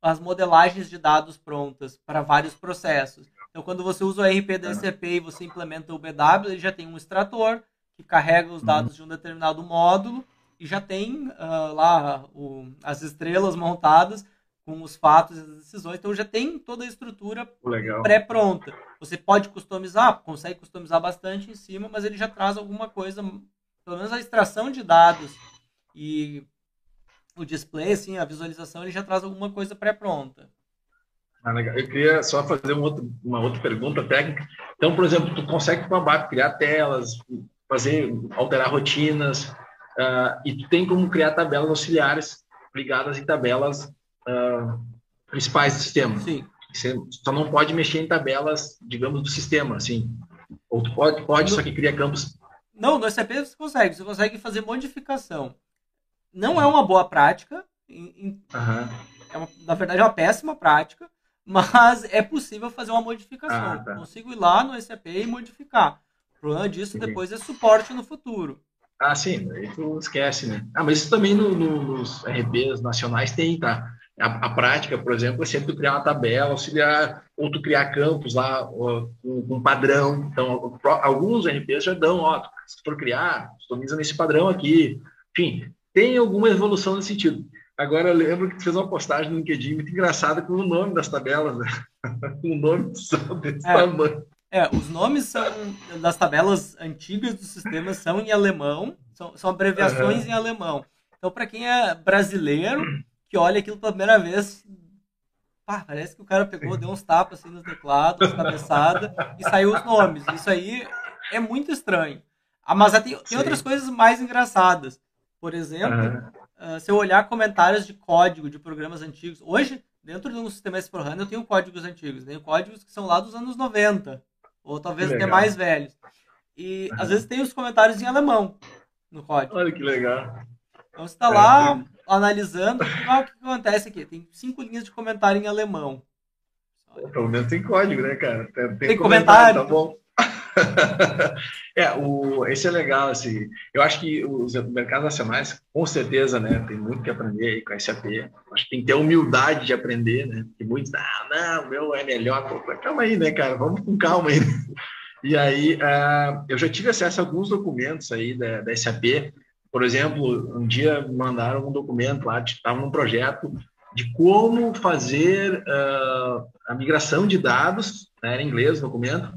as modelagens de dados prontas para vários processos. Então, quando você usa o RP da SAP e você implementa o BW, ele já tem um extrator que carrega os dados uhum. de um determinado módulo e já tem uh, lá o, as estrelas montadas com os fatos e as decisões, então já tem toda a estrutura pré-pronta. Você pode customizar, consegue customizar bastante em cima, mas ele já traz alguma coisa, pelo menos a extração de dados e o display, assim, a visualização, ele já traz alguma coisa pré-pronta. Ah, legal. Eu queria só fazer um outro, uma outra pergunta técnica. Então, por exemplo, tu consegue com a BAP criar telas, fazer, alterar rotinas, uh, e tu tem como criar tabelas auxiliares ligadas em tabelas uh, principais do sistema. Sim. Você só não pode mexer em tabelas, digamos, do sistema, assim. Ou tu pode, pode, no... só que cria campos. Não, no SAP você consegue, você consegue fazer modificação. Não é uma boa prática, em. Uhum. É uma, na verdade é uma péssima prática, mas é possível fazer uma modificação. Ah, tá. Consigo ir lá no SAP e modificar. O problema disso depois é suporte no futuro. Ah, sim, aí tu esquece, né? Ah, mas isso também no, no, nos RBs nacionais tem, tá? A, a, prática, por exemplo, é sempre tu criar uma tabela, auxiliar, ou tu criar campos lá com um, padrão. Então, alguns RPs já dão, ó, se for criar, customiza nesse padrão aqui. Enfim, tem alguma evolução nesse sentido. Agora, eu lembro que tu fez uma postagem no LinkedIn muito engraçada com o nome das tabelas, né? (laughs) o nome desse é. tamanho. É, os nomes são das tabelas antigas do sistema são em alemão, são, são abreviações uhum. em alemão. Então, para quem é brasileiro, que olha aquilo pela primeira vez, pá, parece que o cara pegou, deu uns tapas assim no teclado, umas cabeçadas, e saiu os nomes. Isso aí é muito estranho. Ah, mas tem, tem outras coisas mais engraçadas. Por exemplo, uhum. uh, se eu olhar comentários de código de programas antigos, hoje, dentro de um sistema S4HANA, eu tenho códigos antigos, tenho códigos que são lá dos anos 90 ou talvez até mais velhos. E às vezes tem os comentários em alemão no código. Olha que legal. Então você está lá é, analisando, ah, o que acontece aqui? Tem cinco linhas de comentário em alemão. Pelo menos tem código, né, cara? Tem, tem, tem comentário, comentário, tá bom. (laughs) é, o, esse é legal, assim. Eu acho que os mercados nacionais, com certeza, né, tem muito que aprender aí com a SAP. Acho que tem que ter humildade de aprender, né? Porque muitos, ah, não, o meu é melhor. Calma aí, né, cara? Vamos com calma aí. (laughs) E aí, uh, eu já tive acesso a alguns documentos aí da, da SAP. Por exemplo, um dia mandaram um documento lá, estava num projeto de como fazer uh, a migração de dados, né, era em inglês o documento,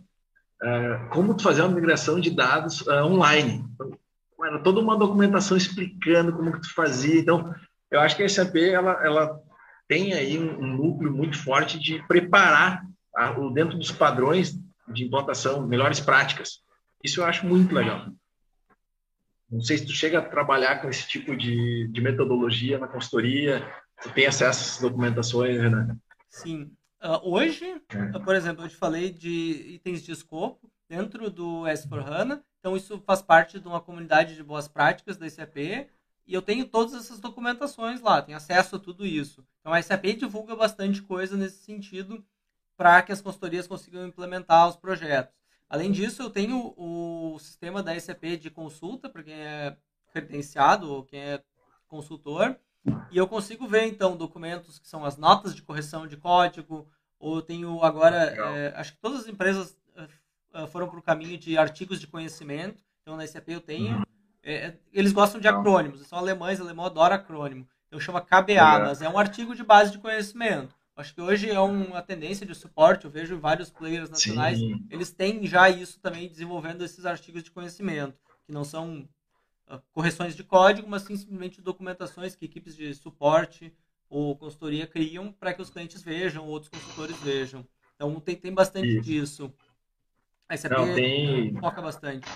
como fazer uma migração de dados uh, online. Então, era toda uma documentação explicando como que tu fazia. Então, eu acho que a SAP ela, ela tem aí um, núcleo muito forte de preparar a, dentro dos padrões de implantação melhores práticas. Isso eu acho muito legal. Não sei se tu chega a trabalhar com esse tipo de, de metodologia na consultoria, tu tem acesso a essas documentações, né? Sim. Uh, hoje, é. por exemplo, eu te falei de itens de escopo dentro do S4HANA, então isso faz parte de uma comunidade de boas práticas da SAP, e eu tenho todas essas documentações lá, tenho acesso a tudo isso. Então a SAP divulga bastante coisa nesse sentido para que as consultorias consigam implementar os projetos. Além disso, eu tenho o sistema da SAP de consulta para quem é credenciado ou quem é consultor, e eu consigo ver então documentos que são as notas de correção de código, ou tenho agora, é, acho que todas as empresas uh, foram para o caminho de artigos de conhecimento, então na SAP eu tenho. Uhum. É, eles gostam de acrônimos, são alemães, alemão adora acrônimo. Então chama KBA, mas é um artigo de base de conhecimento. Acho que hoje é uma tendência de suporte, eu vejo vários players nacionais, Sim. eles têm já isso também desenvolvendo esses artigos de conhecimento, que não são correções de código, mas simplesmente documentações que equipes de suporte ou consultoria criam para que os clientes vejam, outros consultores vejam. Então tem, tem bastante isso. disso. A SAP não, tem... foca bastante.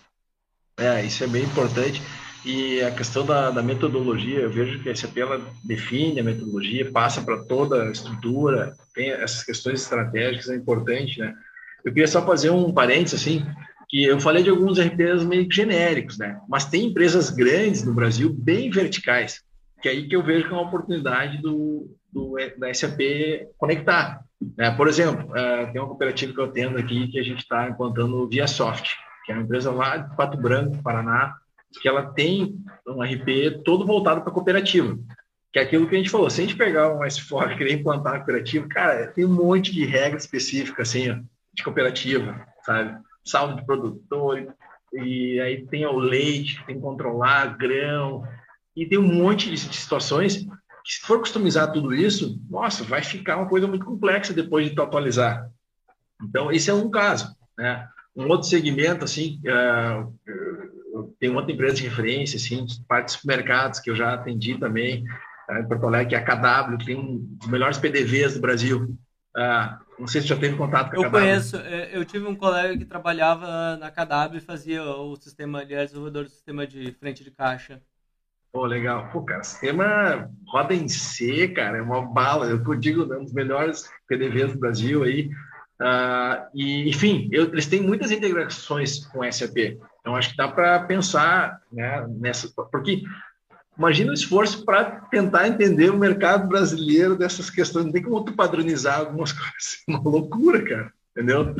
É, isso é bem importante. E a questão da, da metodologia, eu vejo que a SAP ela define a metodologia, passa para toda a estrutura, tem essas questões estratégicas, é importante, né? Eu queria só fazer um parênteses, assim, que eu falei de alguns RPs meio genéricos, né? Mas tem empresas grandes no Brasil, bem verticais, que é aí que eu vejo que é uma oportunidade do, do da SAP conectar. Né? Por exemplo, uh, tem uma cooperativa que eu atendo aqui que a gente está implantando o ViaSoft, que é uma empresa lá de Pato Branco, Paraná, que ela tem um RP todo voltado para cooperativa. Que é aquilo que a gente falou, se a gente pegar um S4 e querer implantar a cooperativa, cara, tem um monte de regra específica, assim, ó, de cooperativa, sabe? Saldo de produtor, e aí tem o leite, tem que controlar, grão, e tem um monte de situações que se for customizar tudo isso, nossa, vai ficar uma coisa muito complexa depois de tu atualizar. Então, esse é um caso, né? Um outro segmento, assim, uh, tem outra empresa de referência, assim, parte de supermercados que eu já atendi também, uh, em Porto Alegre, que é a KW, que tem um dos melhores PDVs do Brasil. Uh, não sei se já teve contato com a eu KW. Eu conheço, é, eu tive um colega que trabalhava na KW e fazia o sistema, ele era desenvolvedor do sistema de frente de caixa. Pô, legal. Pô, cara, sistema roda em C, cara, é uma bala. Eu digo, é um dos melhores PDVs do Brasil aí. Uh, e, enfim, eu, eles têm muitas integrações com SAP. Então, acho que dá para pensar né, nessa. Porque imagina o esforço para tentar entender o mercado brasileiro dessas questões. Não tem como tu padronizar algumas (laughs) coisas. É uma loucura, cara. Entendeu?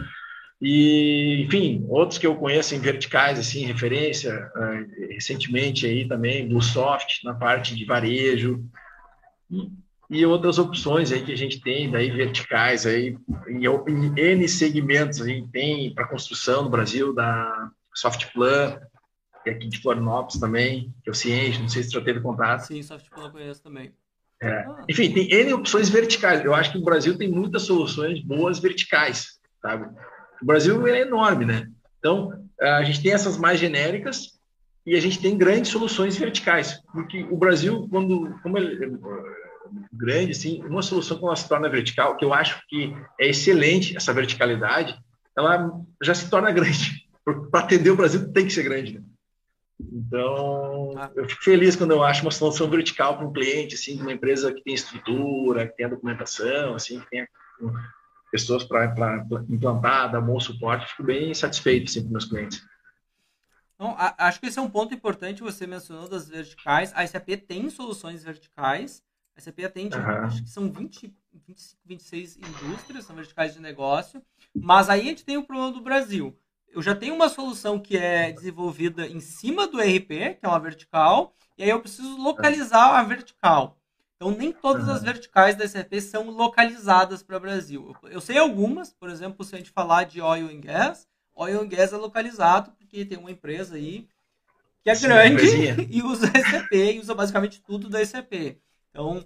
E, enfim, outros que eu conheço em verticais, assim, referência, uh, recentemente aí também, Bluesoft, na parte de varejo. E, outras opções aí que a gente tem daí verticais aí em N segmentos a gente tem para construção no Brasil da Softplan e aqui de Florianópolis também que é o Ciente não sei se já teve contato sim Softplan eu conheço também é. ah. enfim tem N opções verticais eu acho que o Brasil tem muitas soluções boas verticais sabe o Brasil é enorme né então a gente tem essas mais genéricas e a gente tem grandes soluções verticais porque o Brasil quando como ele grande, assim, uma solução que ela se torna vertical, que eu acho que é excelente essa verticalidade, ela já se torna (laughs) grande. Para atender o Brasil tem que ser grande, né? Então, ah. eu fico feliz quando eu acho uma solução vertical para um cliente, assim, uma empresa que tem estrutura, que tem a documentação, assim, que tem pessoas para implantar, dar bom suporte. Fico bem satisfeito, assim, com meus clientes. Não, acho que esse é um ponto importante, você mencionou das verticais. A SAP tem soluções verticais, a SAP atende, uhum. acho que são 20, 25, 26 indústrias, são verticais de negócio. Mas aí a gente tem o problema do Brasil. Eu já tenho uma solução que é desenvolvida em cima do RP, que é uma vertical, e aí eu preciso localizar a vertical. Então, nem todas as verticais da SAP são localizadas para o Brasil. Eu sei algumas, por exemplo, se a gente falar de oil and gas, oil and gas é localizado porque tem uma empresa aí que é Sim, grande (laughs) e usa SAP e usa basicamente tudo da SAP. Então,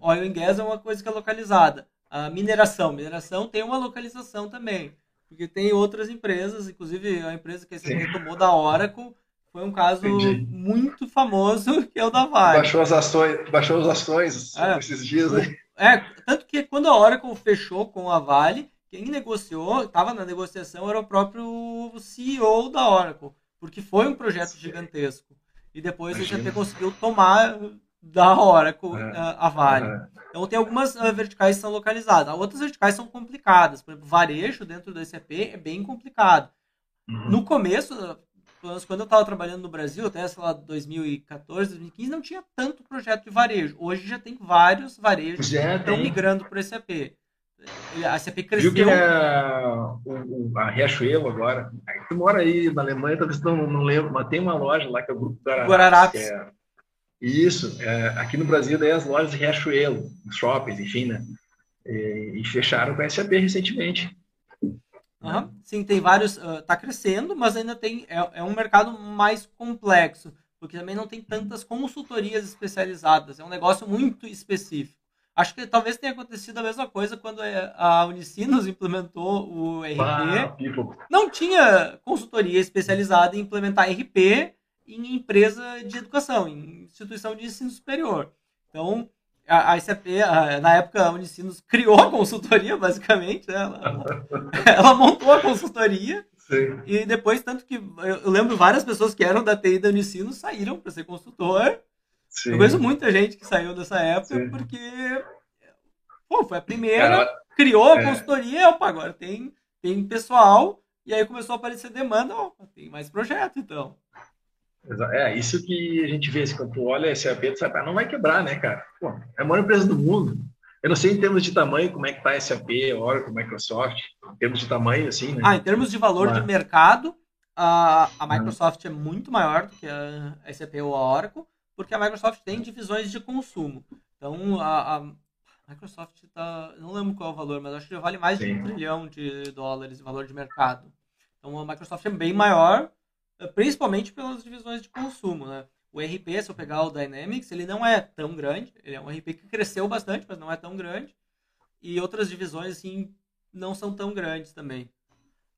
oil and gas é uma coisa que é localizada. A mineração, mineração tem uma localização também, porque tem outras empresas, inclusive a empresa que você retomou da Oracle, foi um caso Entendi. muito famoso, (laughs) que é o da Vale. Baixou as ações, baixou as ações é, esses dias aí. É, tanto que quando a Oracle fechou com a Vale, quem negociou, estava na negociação, era o próprio CEO da Oracle, porque foi um projeto gigantesco. E depois Imagina. a SAP conseguiu tomar da Oracle é. a, a Vale. É. Então tem algumas uh, verticais que são localizadas, outras verticais são complicadas. Por exemplo, varejo dentro do SAP é bem complicado. Uhum. No começo, quando eu estava trabalhando no Brasil, até sei lá 2014, 2015, não tinha tanto projeto de varejo. Hoje já tem vários varejos já que estão migrando para o SAP. A SAP cresceu. Viu que é o, a Riachuelo agora. Tu mora aí na Alemanha, talvez não, não lembro, mas tem uma loja lá que é o Grupo Guararapes. Guararapes. É, isso. É, aqui no Brasil, daí as lojas de Riachuelo, shoppings, enfim, né? E, fecharam com a SAP recentemente. Uhum. Sim, tem vários. Está uh, crescendo, mas ainda tem. É, é um mercado mais complexo, porque também não tem tantas consultorias especializadas. É um negócio muito específico. Acho que talvez tenha acontecido a mesma coisa quando é, a Unicinos implementou o RP. Ah, não tinha consultoria especializada em implementar RP em empresa de educação, em instituição de ensino superior. Então, a, a SAP, a, na época, a Unicinos criou a consultoria, (laughs) basicamente. Né? Ela, ela, montou a consultoria. Sim. E depois, tanto que eu lembro várias pessoas que eram da TI da Unicinos saíram para ser consultor Sim. Eu conheço muita gente que saiu dessa época Sim. porque pô, foi a primeira, Ela, criou a é. consultoria, opa, agora tem, tem pessoal, e aí começou a aparecer demanda, opa, tem mais projeto, então. É, isso que a gente vê, assim, quando tu olha esse AP, tu sabe, ah, não vai quebrar, né, cara? Pô, é a maior empresa do mundo. Eu não sei em termos de tamanho como é que tá a SAP, Oracle, Microsoft, em termos de tamanho, assim, né? Ah, em termos de valor Mas... de mercado, a, a Microsoft é muito maior do que a SAP ou a Oracle, porque a Microsoft tem divisões de consumo. Então, a, a Microsoft está. Não lembro qual é o valor, mas acho que já vale mais Sim. de um trilhão de dólares de valor de mercado. Então, a Microsoft é bem maior, principalmente pelas divisões de consumo. Né? O RP, se eu pegar o Dynamics, ele não é tão grande. Ele é um RP que cresceu bastante, mas não é tão grande. E outras divisões, assim, não são tão grandes também.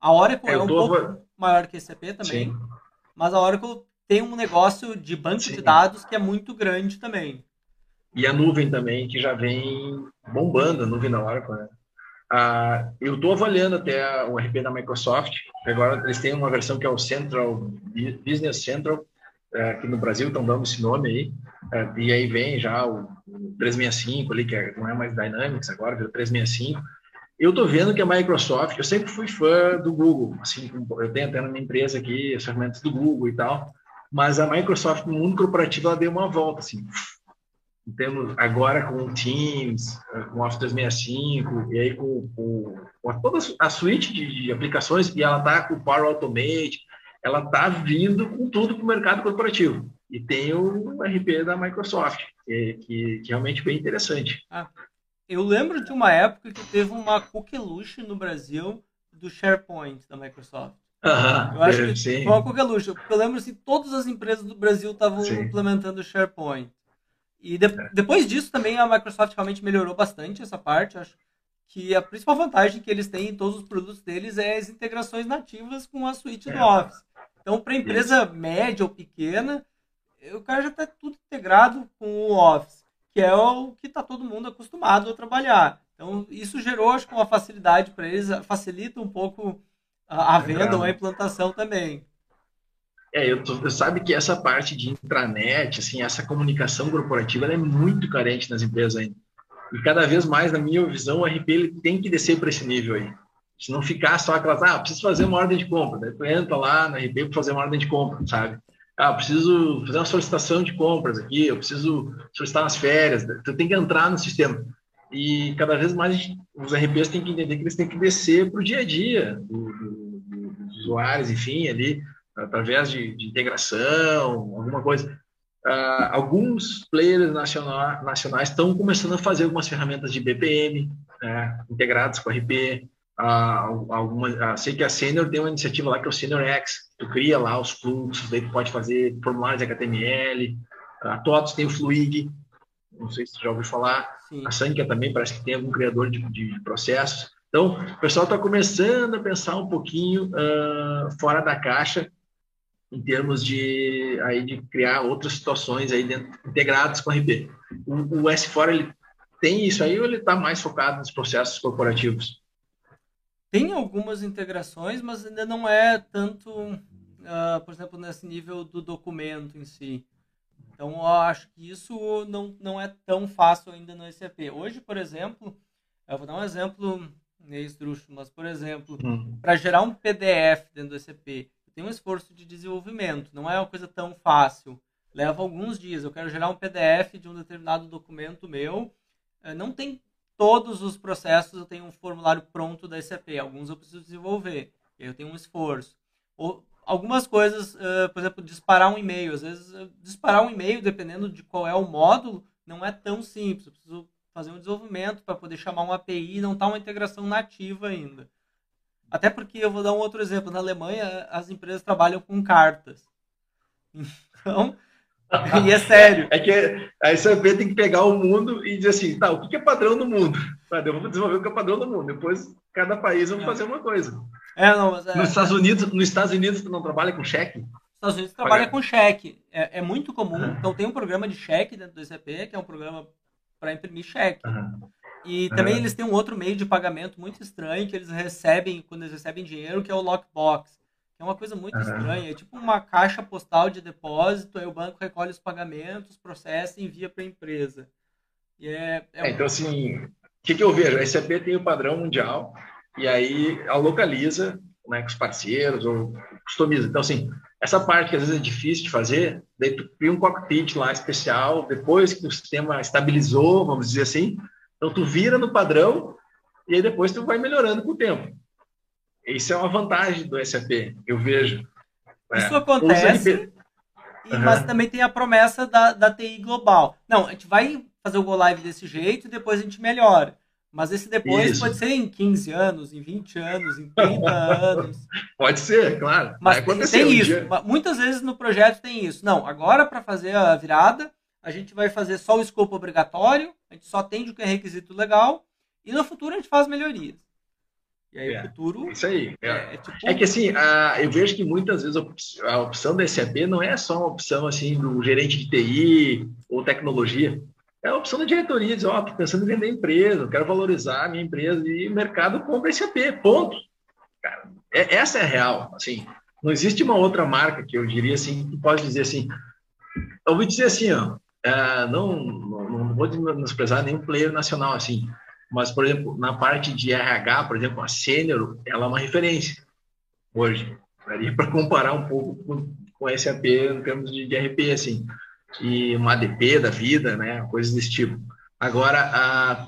A Oracle é, é um pouco maior que a SAP também, Sim. mas a Oracle tem um negócio de banco Sim. de dados que é muito grande também. E a nuvem também, que já vem bombando, a nuvem da Oracle, né? Ah, eu estou avaliando até o RP da Microsoft. Agora eles têm uma versão que é o Central Business Central, é, que no Brasil estão dando esse nome aí. É, e aí vem já o, 365 ali, que é, não é mais Dynamics agora, virou 365. Eu estou vendo que a Microsoft, eu sempre fui fã do Google, assim, eu tenho até na minha empresa aqui as ferramentas do Google e tal, mas a Microsoft no mundo corporativo ela deu uma volta, assim, temos agora com o Teams, com o Office 365, e aí com, com, com toda a suíte de, aplicações, e ela está com o Power Automate, ela está vindo com tudo para o mercado corporativo. E tem o RP da Microsoft, que, que, que é realmente bem interessante. Ah, eu lembro de uma época que teve uma coqueluche no Brasil do SharePoint da Microsoft. Uhum, eu acho que sim. foi uma coqueluche. Eu lembro assim, todas as empresas do Brasil estavam implementando o SharePoint. E de, é. depois disso também a Microsoft realmente melhorou bastante essa parte. Acho que a principal vantagem que eles têm em todos os produtos deles é as integrações nativas com a suíte é. do Office. Então, para empresa Isso. média ou pequena, o cara já está tudo integrado com o Office, que é o que está todo mundo acostumado a trabalhar. Então, isso gerou, acho que, uma facilidade para eles, facilita um pouco a, a venda ou a implantação também. É, eu, tô, sabe que essa parte de intranet, assim, essa comunicação corporativa, é muito carente nas empresas ainda. E cada vez mais, na minha visão, o RP ele tem que descer para esse nível aí. Se não ficar só aquelas, ah, preciso fazer uma ordem de compra. Daí tu entra lá na RP para fazer uma ordem de compra, sabe? Ah, preciso fazer uma solicitação de compras aqui, eu preciso solicitar umas férias. Tu tem que entrar no sistema. E cada vez mais os RPs têm que entender que eles têm que descer para o dia a dia do, do, dos usuários, enfim, ali através de, de integração, alguma coisa. Uh, alguns players nacional, nacionais estão começando a fazer algumas ferramentas de BPM né, integradas com RP. Uh, alguma, uh, sei que a Senior tem uma iniciativa lá que é o Senior X. Tu cria lá os fluxos, daí tu pode fazer formulários HTML. A TOTOS tem o Fluig, não sei se tu já ouviu falar. Sim. A Sankia também parece que tem algum criador de, de processos. Então, o pessoal está começando a pensar um pouquinho fora da caixa em termos de, aí, de criar outras situações aí dentro, integradas com o RP. O, o S4 ele tem isso aí ou ele está mais focado nos processos corporativos? tem algumas integrações, mas ainda não é tanto, uh, por exemplo, nesse nível do documento em si. Então, eu acho que isso não, não é tão fácil ainda no SAP. Hoje, por exemplo, eu vou dar um exemplo meio esdrúxulo, mas, por exemplo, uhum. para gerar um PDF dentro do SAP, tem um esforço de desenvolvimento, não é uma coisa tão fácil. Leva alguns dias. Eu quero gerar um PDF de um determinado documento meu. Eh, não tem todos os processos, eu tenho um formulário pronto da SAP. Alguns eu preciso desenvolver. Eu tenho um esforço. Ou, algumas coisas, uh, por exemplo, disparar um e-mail. Às vezes, uh, disparar um e-mail, dependendo de qual é o módulo, não é tão simples. Eu preciso fazer um desenvolvimento para poder chamar uma API não está uma integração nativa ainda. Até porque eu vou dar um outro exemplo. Na Alemanha, as empresas trabalham com cartas. Então, (laughs) e é sério. É que a SAP tem que pegar o mundo e dizer assim, tá, o que é padrão no mundo? Eu vou desenvolver o que é padrão no mundo. Depois, cada país vai fazer uma coisa. É, não, mas é... Nos Estados Unidos, nos Estados Unidos, tu não trabalha com cheque? Nos Estados Unidos trabalha com cheque. É, é muito comum. Uhum. Então, tem um programa de cheque dentro do SAP, que é um programa para imprimir cheque. Uhum. E também uhum. eles têm um outro meio de pagamento muito estranho que eles recebem quando eles recebem dinheiro, que é o lockbox é uma coisa muito uhum. estranha. É tipo uma caixa postal de depósito, aí o banco recolhe os pagamentos, processa e envia para a empresa. E é, é, é Então, assim, o que, que eu vejo? A SAP tem o padrão mundial e aí ela localiza né, com os parceiros ou customiza. Então, assim, essa parte que às vezes é difícil de fazer, daí tu cria um cockpit lá especial, depois que o sistema estabilizou, vamos dizer assim, então tu vira no padrão e aí depois tu vai melhorando com o tempo. Isso é uma vantagem do SAP, eu vejo. É, Isso é, acontece, uhum. mas também tem a promessa da, da TI global. Não, a gente vai fazer o Go Live desse jeito e depois a gente melhora. Mas esse depois Isso. pode ser em 15 anos, em 20 anos, em 30 (laughs) anos. Pode ser, claro. Mas tem um isso. Dia. Muitas vezes no projeto tem isso. Não, agora para fazer a virada, a gente vai fazer só o escopo obrigatório, a gente só atende o que é requisito legal, e no futuro a gente faz melhorias. E aí é, o futuro. Isso aí. É, é, tipo... é que assim, a, eu vejo que muitas vezes a opção da SAP não é só uma opção assim do gerente de TI ou tecnologia. É a opção da diretoria, diz, ó, oh, tô pensando em vender empresa, quero valorizar a minha empresa e o mercado compra SAP, ponto. Cara, é, essa é a real, assim. Não existe uma outra marca que eu diria assim, que pode dizer assim, eu vou dizer assim, ó, uh, não, não, vou desprezar nenhum player nacional assim, mas, por exemplo, na parte de RH, por exemplo, a Sênior, ela é uma referência hoje. Para comparar um pouco com, com SAP em termos de, de RP, assim. E uma ADP da vida, né? Coisas desse tipo. Agora, a,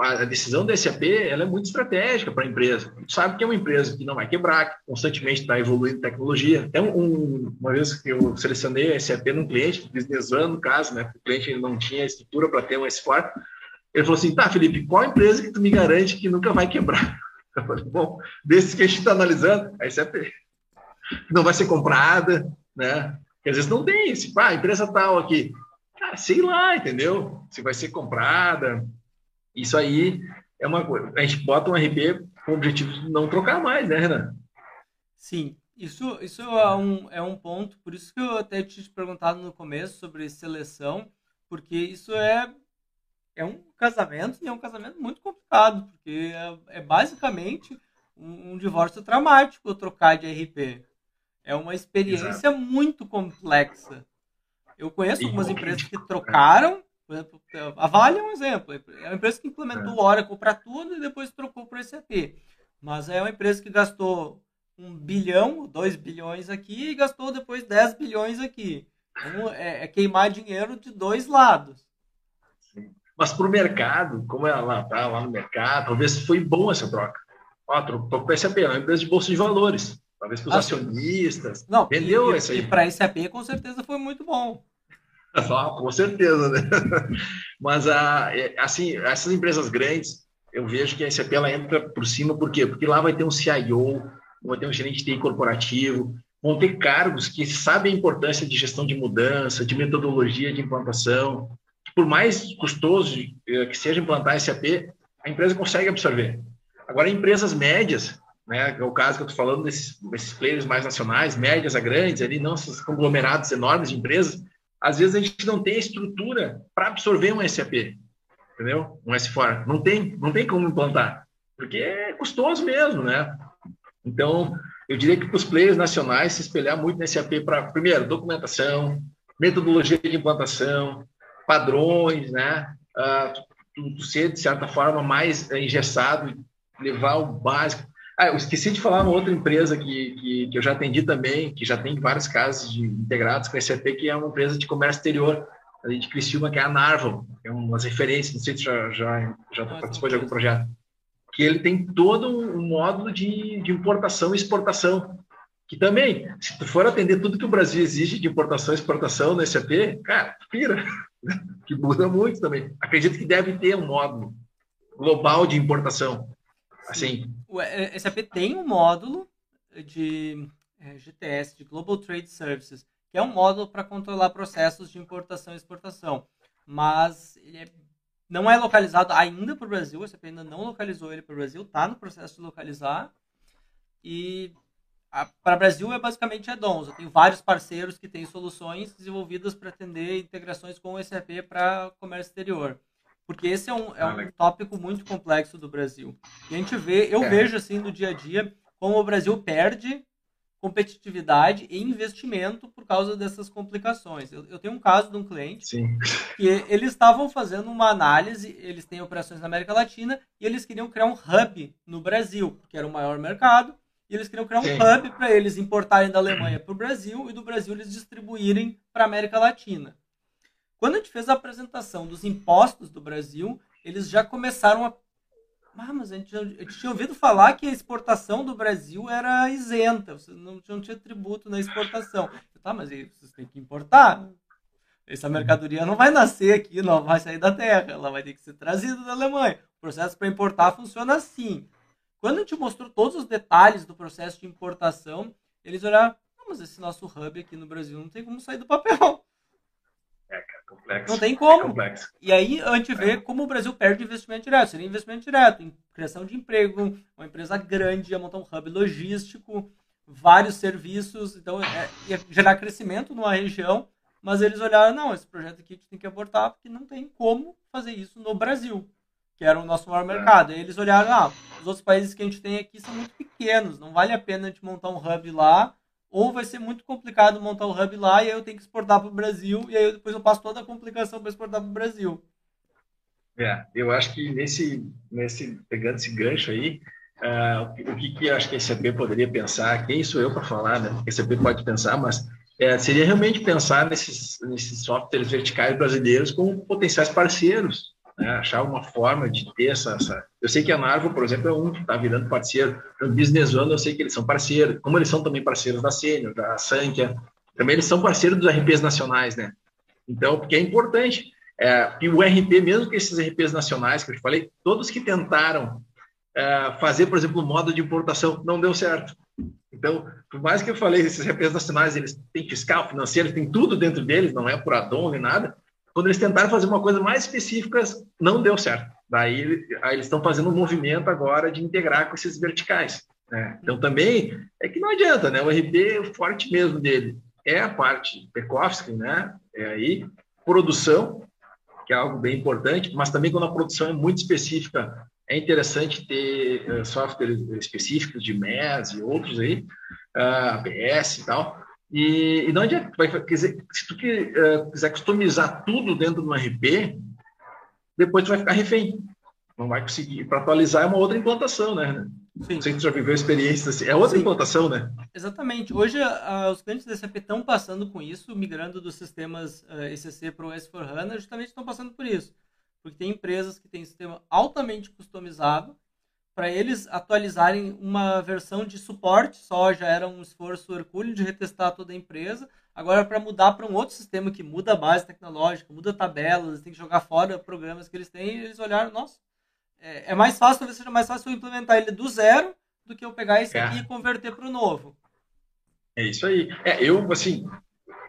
a decisão da SAP ela é muito estratégica para a empresa. sabe que é uma empresa que não vai quebrar, que constantemente está evoluindo tecnologia. Até um, uma vez que eu selecionei a SAP num cliente, business no caso, né? O cliente não tinha estrutura para ter um S4, ele falou assim, tá, Felipe, qual empresa que tu me garante que nunca vai quebrar? (laughs) Eu falei, bom, desses que a gente está analisando, aí você não vai ser comprada, né? Porque às vezes não tem, se, ah, empresa tal aqui, cara, sei lá, entendeu? Se vai ser comprada, isso aí é uma coisa. A gente bota um RP com o objetivo de não trocar mais, né, Renan? Sim, isso, isso é, um, é um ponto, por isso que eu até te perguntado no começo sobre seleção, porque isso é é um casamento e é um casamento muito complicado, porque é, é basicamente um, um, divórcio traumático trocar de RP. É uma experiência Exato. muito complexa. Eu conheço algumas empresas que trocaram, por exemplo, a Vale é um exemplo. É uma empresa que implementou é. o Oracle para tudo e depois trocou para o SAP. Mas é uma empresa que gastou um bilhão, dois bilhões aqui e gastou depois 10 bilhões aqui. Então, é, é queimar dinheiro de dois lados. Mas para o mercado, como ela está lá no mercado, talvez foi bom essa troca. Ó, trocou para a SAP, é uma empresa de bolsa de valores. Talvez para os ah, acionistas. Não, vendeu isso aí. E para a SAP, com certeza, foi muito bom. Ah, (laughs) com certeza, né? (laughs) Mas, ah, é, assim, essas empresas grandes, eu vejo que a SAP ela entra por cima, por quê? Porque lá vai ter um CIO, vai ter um gerente de TI corporativo, vão ter cargos que sabem a importância de gestão de mudança, de metodologia de implantação, por mais custoso eh, que seja implantar SAP, a empresa consegue absorver. Agora, empresas médias, né, é o caso que eu estou falando desses, desses players mais nacionais, médias a grandes, ali, não esses conglomerados enormes de empresas, às vezes a gente não tem estrutura para absorver um SAP, entendeu? Um S4. Não tem, não tem como implantar. porque é custoso mesmo, né? Então, eu diria que para os players nacionais se espelhar muito nesse AP para, primeiro, documentação, metodologia de implantação, padrões, né? Uh, ser, de certa forma, mais engessado, levar o básico. Ah, eu esqueci de falar uma outra empresa que, que, que, eu já atendi também, que já tem vários casos de integrados com esse AP, que é uma empresa de comércio exterior, ali de Criciúma, que é a Narval, que é umas referências, não sei se já, já, já participou de algum projeto, que ele tem todo um módulo de, de importação e exportação, que também, se tu for atender tudo que o Brasil exige de importação e exportação no SAP, cara, pira, (laughs) que muda muito também. Acredito que deve ter um módulo global de importação, assim. O SAP tem um módulo de é, GTS, de Global Trade Services, que é um módulo para controlar processos de importação e exportação. Mas ele é, não é localizado ainda para o Brasil, o SAP ainda não localizou ele para o Brasil, está no processo de localizar. E para o Brasil é basicamente a Dons. Eu tenho vários parceiros que têm soluções desenvolvidas para atender integrações com o SAP para comércio exterior. Porque esse é um, é um tópico muito complexo do Brasil. E a gente vê, eu é. vejo assim no dia a dia, como o Brasil perde competitividade e investimento por causa dessas complicações. Eu, eu tenho um caso de um cliente Sim. que eles estavam fazendo uma análise, eles têm operações na América Latina e eles queriam criar um hub no Brasil, que era o maior mercado, e eles queriam criar um Sim. hub para eles importarem da Alemanha para o Brasil e do Brasil eles distribuírem para a América Latina. Quando a gente fez a apresentação dos impostos do Brasil, eles já começaram a ah, mas a gente, a gente, tinha ouvido falar que a exportação do Brasil era isenta, você não, não tinha tributo na exportação. Tá, mas aí vocês têm que importar. Essa mercadoria não vai nascer aqui, não vai sair da terra, ela vai ter que ser trazida da Alemanha. O processo para importar funciona assim. Quando a gente mostrou todos os detalhes do processo de importação, eles olharam, não, mas esse nosso hub aqui no Brasil não tem como sair do papel. É, complexo. Não tem como. É e aí a gente vê como o Brasil perde investimento direto. Seria investimento direto em criação de emprego, uma empresa grande ia montar um hub logístico, vários serviços, então é, ia gerar crescimento numa região, mas eles olharam, não, esse projeto aqui a gente tem que abortar porque não tem como fazer isso no Brasil, que era o nosso maior é. mercado. E eles olharam, ah, os outros países que a gente tem aqui são muito pequenos, não vale a pena a gente montar um hub lá ou vai ser muito complicado montar o hub lá e aí eu tenho que exportar para o Brasil e aí eu, depois eu passo toda a complicação para exportar para o Brasil. É, eu acho que nesse, nesse pegando esse gancho aí, uh, o que, que acho que a SAP poderia pensar, quem sou eu para falar, né? A SAP pode pensar, mas é, seria realmente pensar nesses, nesses softwares verticais brasileiros como potenciais parceiros né? achar uma forma de ter essa, essa, Eu sei que a Narvo, por exemplo, é um que está virando parceiro. No Business One, eu sei que eles são parceiros, como eles são também parceiros da Sênior, da Sankia, também eles são parceiros dos RPs nacionais, né? Então, porque é importante. É, e o RP, mesmo que esses RPs nacionais que eu te falei, todos que tentaram é, fazer, por exemplo, o modo de importação, não deu certo. Então, por mais que eu falei, esses RPs nacionais, eles têm fiscal, financeiro, tem tudo dentro deles, não é por addon nem nada, quando eles tentaram fazer uma coisa mais específica, não deu certo. Daí aí eles estão fazendo um movimento agora de integrar com esses verticais. Né? Então também é que não adianta, né? O RP, o forte mesmo dele é a parte back-office, né? É aí produção, que é algo bem importante, mas também quando a produção é muito específica, é interessante ter uh, softwares específicos de MES e outros aí, uh, ABS e tal, e, e não adianta, vai, quer dizer, se tu que, uh, quiser customizar tudo dentro do RP, depois tu vai ficar refém. Não vai conseguir. Para atualizar é uma outra implantação, né? Sim. Não sei se tu já viveu experiência assim. É outra Sim. implantação, né? Exatamente. Hoje uh, os clientes da SAP estão passando com isso, migrando dos sistemas uh, ECC para o S4HANA, justamente estão passando por isso. Porque tem empresas que têm sistema altamente customizado, para eles atualizarem uma versão de suporte só já era um esforço hercúleo de retestar toda a empresa. Agora, para mudar para um outro sistema que muda a base tecnológica, muda tabelas, tem que jogar fora programas que eles têm, eles olharam, nossa, é, é mais fácil, talvez seja mais fácil eu implementar ele do zero do que eu pegar esse é. aqui e converter para o novo. É isso aí. É, eu, assim,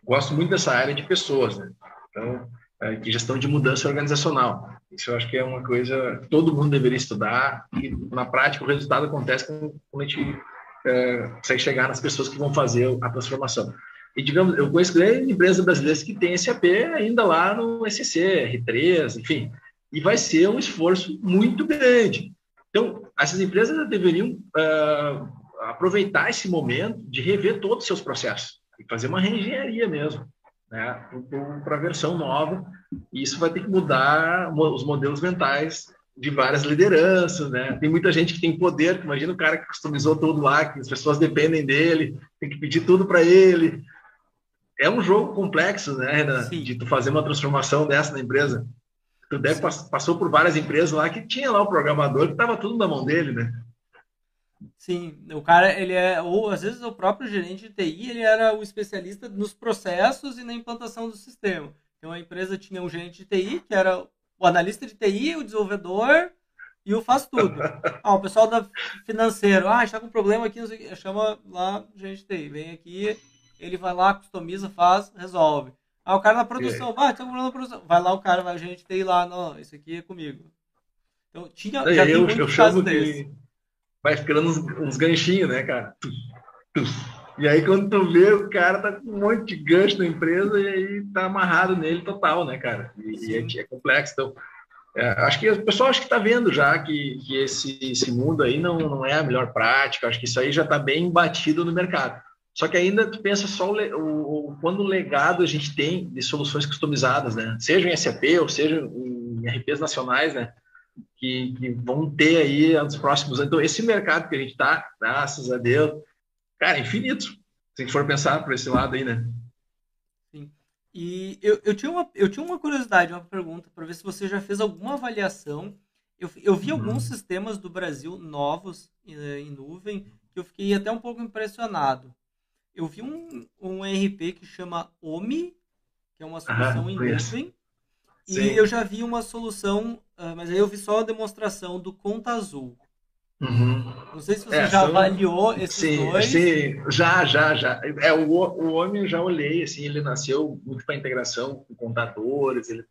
gosto muito dessa área de pessoas, né? Então, é, gestão de mudança organizacional. Isso eu acho que é uma coisa que todo mundo deveria estudar e, na prática, o resultado acontece quando a gente é, consegue chegar nas pessoas que vão fazer a transformação. E, digamos, eu conheço grandes empresas brasileiras que têm SAP ainda lá no SC, R3, enfim, e vai ser um esforço muito grande. Então, essas empresas deveriam uh, aproveitar esse momento de rever todos os seus processos e fazer uma reengenharia mesmo, né, para a versão nova. E isso vai ter que mudar os modelos mentais de várias lideranças, né? Tem muita gente que tem poder, imagina o cara que customizou tudo lá, que as pessoas dependem dele, tem que pedir tudo para ele. É um jogo complexo, né, Renan? De tu fazer uma transformação dessa na empresa. Tu deve passou por várias empresas lá que tinha lá o programador que estava tudo na mão dele, né? Sim, o cara, ele é, ou às vezes o próprio gerente de TI, ele era o especialista nos processos e na implantação do sistema. Então a empresa tinha um gerente de TI, que era o analista de TI, o desenvolvedor e o faz tudo. (laughs) Ah, o pessoal da financeiro, ah, está com um problema aqui, chama lá o gerente de TI, vem aqui, ele vai lá, customiza, faz, resolve. Ah, o cara na produção, vai, tem um problema na produção. Vai lá o cara, vai, a gente tem lá, não, isso aqui é comigo. Então, tinha, já eu, eu chamo de... Vai ficando uns, uns ganchinhos, né, cara? E aí, quando tu vê, o cara tá com um monte de gancho na empresa e aí tá amarrado nele total, né, cara? E, e é, é, complexo. Então, é, acho que o pessoal acho que tá vendo já que, que esse, esse mundo aí não, não é a melhor prática. Acho que isso aí já tá bem batido no mercado. Só que ainda tu pensa só o, o, o quando legado a gente tem de soluções customizadas, né? Seja em SAP ou seja em RPs nacionais, né? Que, que vão ter aí nos próximos anos. Então, esse mercado que a gente está, graças a Deus, cara, infinito. Se a gente for pensar por esse lado aí, né? Sim. E eu, eu, tinha, uma, eu tinha uma curiosidade, uma pergunta, para ver se você já fez alguma avaliação. Eu, eu vi uhum. alguns sistemas do Brasil novos em, em nuvem que eu fiquei até um pouco impressionado eu vi um, um RP que chama OMI, que é uma solução em nuvem. E eu já vi uma solução, uh, mas aí eu vi só a demonstração do Conta Azul. Uhum. Não sei se você é, já avaliou esses sim, dois. Sim, já, já, já. É, o, o OMI eu já olhei, assim, ele nasceu muito para integração com contadores, ele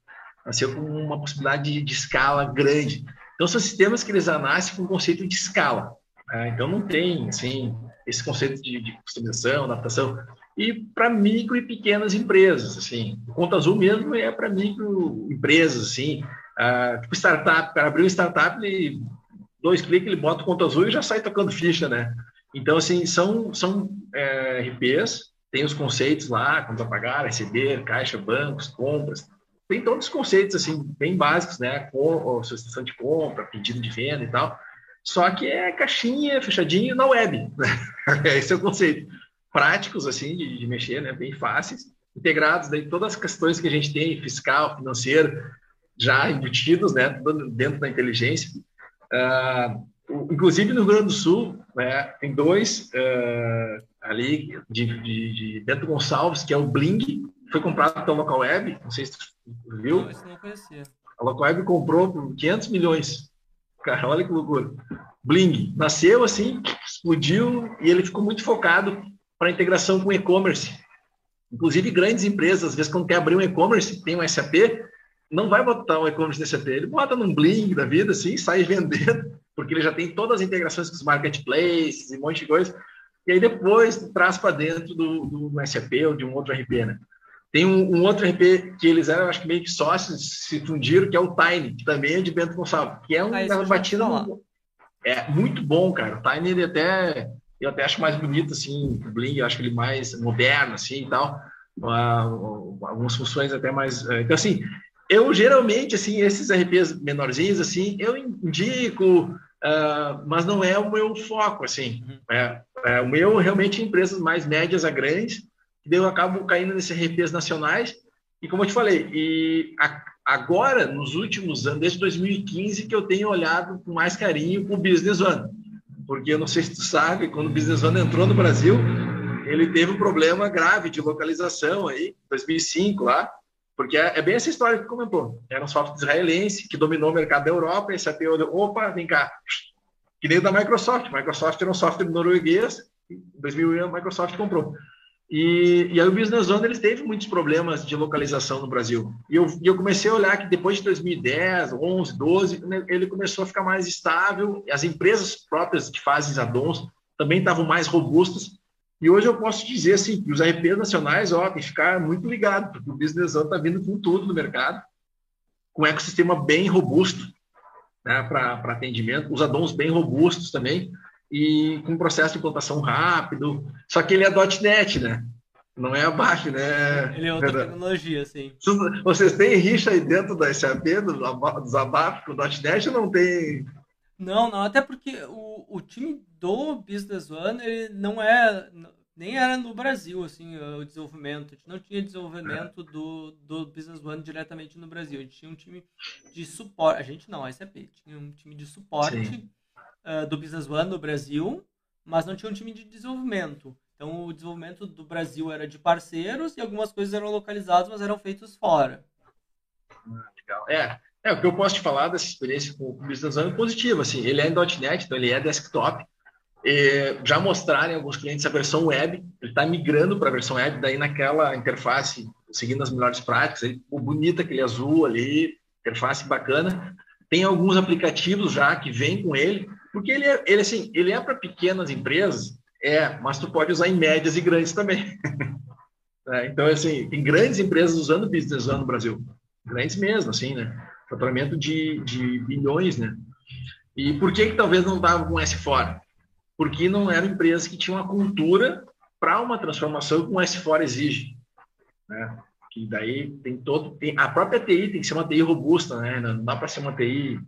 nasceu com uma possibilidade de, de, escala grande. Então, são sistemas que eles nascem com o conceito de escala. Né? Então, não tem, assim, esse conceito de, de customização, adaptação, e para micro e pequenas empresas, assim. O Conta Azul mesmo é para micro empresas, assim. Ah, tipo startup, o cara abriu uma startup, ele, dois cliques, ele bota o Conta Azul e já sai tocando ficha, né? Então, assim, são, são é, RPs, tem os conceitos lá, conta pagar, receber, caixa, bancos, compras, tem todos os conceitos, assim, bem básicos, né? Com, solicitação de compra, pedido de venda e tal, só que é caixinha, fechadinho na web. Né? (laughs) Esse é o conceito. Práticos, assim, de, de, mexer, né? Bem fáceis. Integrados, daí todas as questões que a gente tem, fiscal, financeiro, já embutidos, né? Dentro da inteligência. Uh, inclusive no Rio Grande do Sul, né, tem dois uh, ali de, de, de, Bento Gonçalves, que é o Bling, foi comprado pela Local Web, não sei se tu viu. Não, não conhecia. A Local Web comprou por 500 milhões Cara, olha que loucura. Bling nasceu assim, explodiu e ele ficou muito focado para integração com e-commerce. Inclusive, grandes empresas, às vezes, quando quer abrir um e-commerce, tem um SAP, não vai botar um e-commerce nesse SAP, ele bota num Bling da vida, assim, sai (laughs) vendendo, porque ele já tem todas as integrações com os marketplaces e um monte de coisa. E aí depois traz para dentro do, do SAP ou de um outro RP, né? Tem um, um, outro RP que eles eram, acho que meio que sócios, se fundiram, que é o Tiny, que também é de Bento Gonçalves, que é um ah, batida é muito bom, cara. O Tiny ele até eu até acho mais bonito assim, o Bling, eu acho ele mais moderno assim e tal. Algumas funções até mais, uh, então assim, eu geralmente assim esses RPs menorzinhos assim, eu indico, uh, mas não é o meu foco assim. Uhum. É, é, o meu realmente empresas mais médias a grandes que daí eu acabo caindo nesses RPs nacionais. E como eu te falei, e a, agora, nos últimos anos, desde 2015, que eu tenho olhado com mais carinho o Business One. Porque eu não sei se tu sabe, quando o Business One entrou no Brasil, ele teve um problema grave de localização aí, 2005 lá, porque é, é bem essa história que comentou. Era um software israelense que dominou o mercado da Europa, e SAP olhou, opa, vem cá, que nem da Microsoft. Microsoft era um software norueguês, em 2001 a Microsoft comprou. E, e aí o Business Zone eles teve muitos problemas de localização no Brasil. E eu, e eu comecei a olhar que depois de 2010, 11, 12, ele começou a ficar mais estável. As empresas próprias que fazem addons também estavam mais robustas. E hoje eu posso dizer assim, que os RPs nacionais, ó, tem que ficar muito ligado, porque o Business Zone está vindo com tudo no mercado, com um ecossistema bem robusto. né, para atendimento, usa DOMs bem robustos também, e com processo de implantação rápido. Só que ele é .NET, né? Não é abaixo, né? Ele é outra tecnologia, sim. Vocês têm rixa aí dentro da SAP, dos abafos com o .NET ou não tem? Não, não, até porque o, o time do Business One, ele não é, nem era no Brasil, assim, o desenvolvimento. A gente não tinha desenvolvimento do, do Business One diretamente no Brasil. A gente tinha um time de suporte, a gente não, a SAP, tinha um time de suporte uh, do Business One no Brasil, mas não tinha um time de desenvolvimento. Então, o desenvolvimento do Brasil era de parceiros e algumas coisas eram localizadas, mas eram feitos fora. Ah, legal. É, é, o que eu posso te falar dessa experiência com o Business One é positivo. Assim, ele é em .NET, então ele é desktop. E já mostraram alguns clientes a versão web. Ele está migrando para a versão web, daí naquela interface, seguindo as melhores práticas. Aí, o bonito aquele azul ali, interface bacana. Tem alguns aplicativos já que vêm com ele, porque ele é, ele, assim, ele é para pequenas empresas, é, mas tu pode usar em médias e grandes também. (laughs) é, então, assim, tem grandes empresas usando Business One no Brasil. Grandes mesmo, assim, né? Faturamento de, de bilhões, né? E por que que talvez não estava com S4? Porque não eram empresas que tinham a cultura para uma transformação que o S4 exige, né? Que daí tem todo, tem, a própria TI tem que ser uma TI robusta, né? Não dá para ser uma TI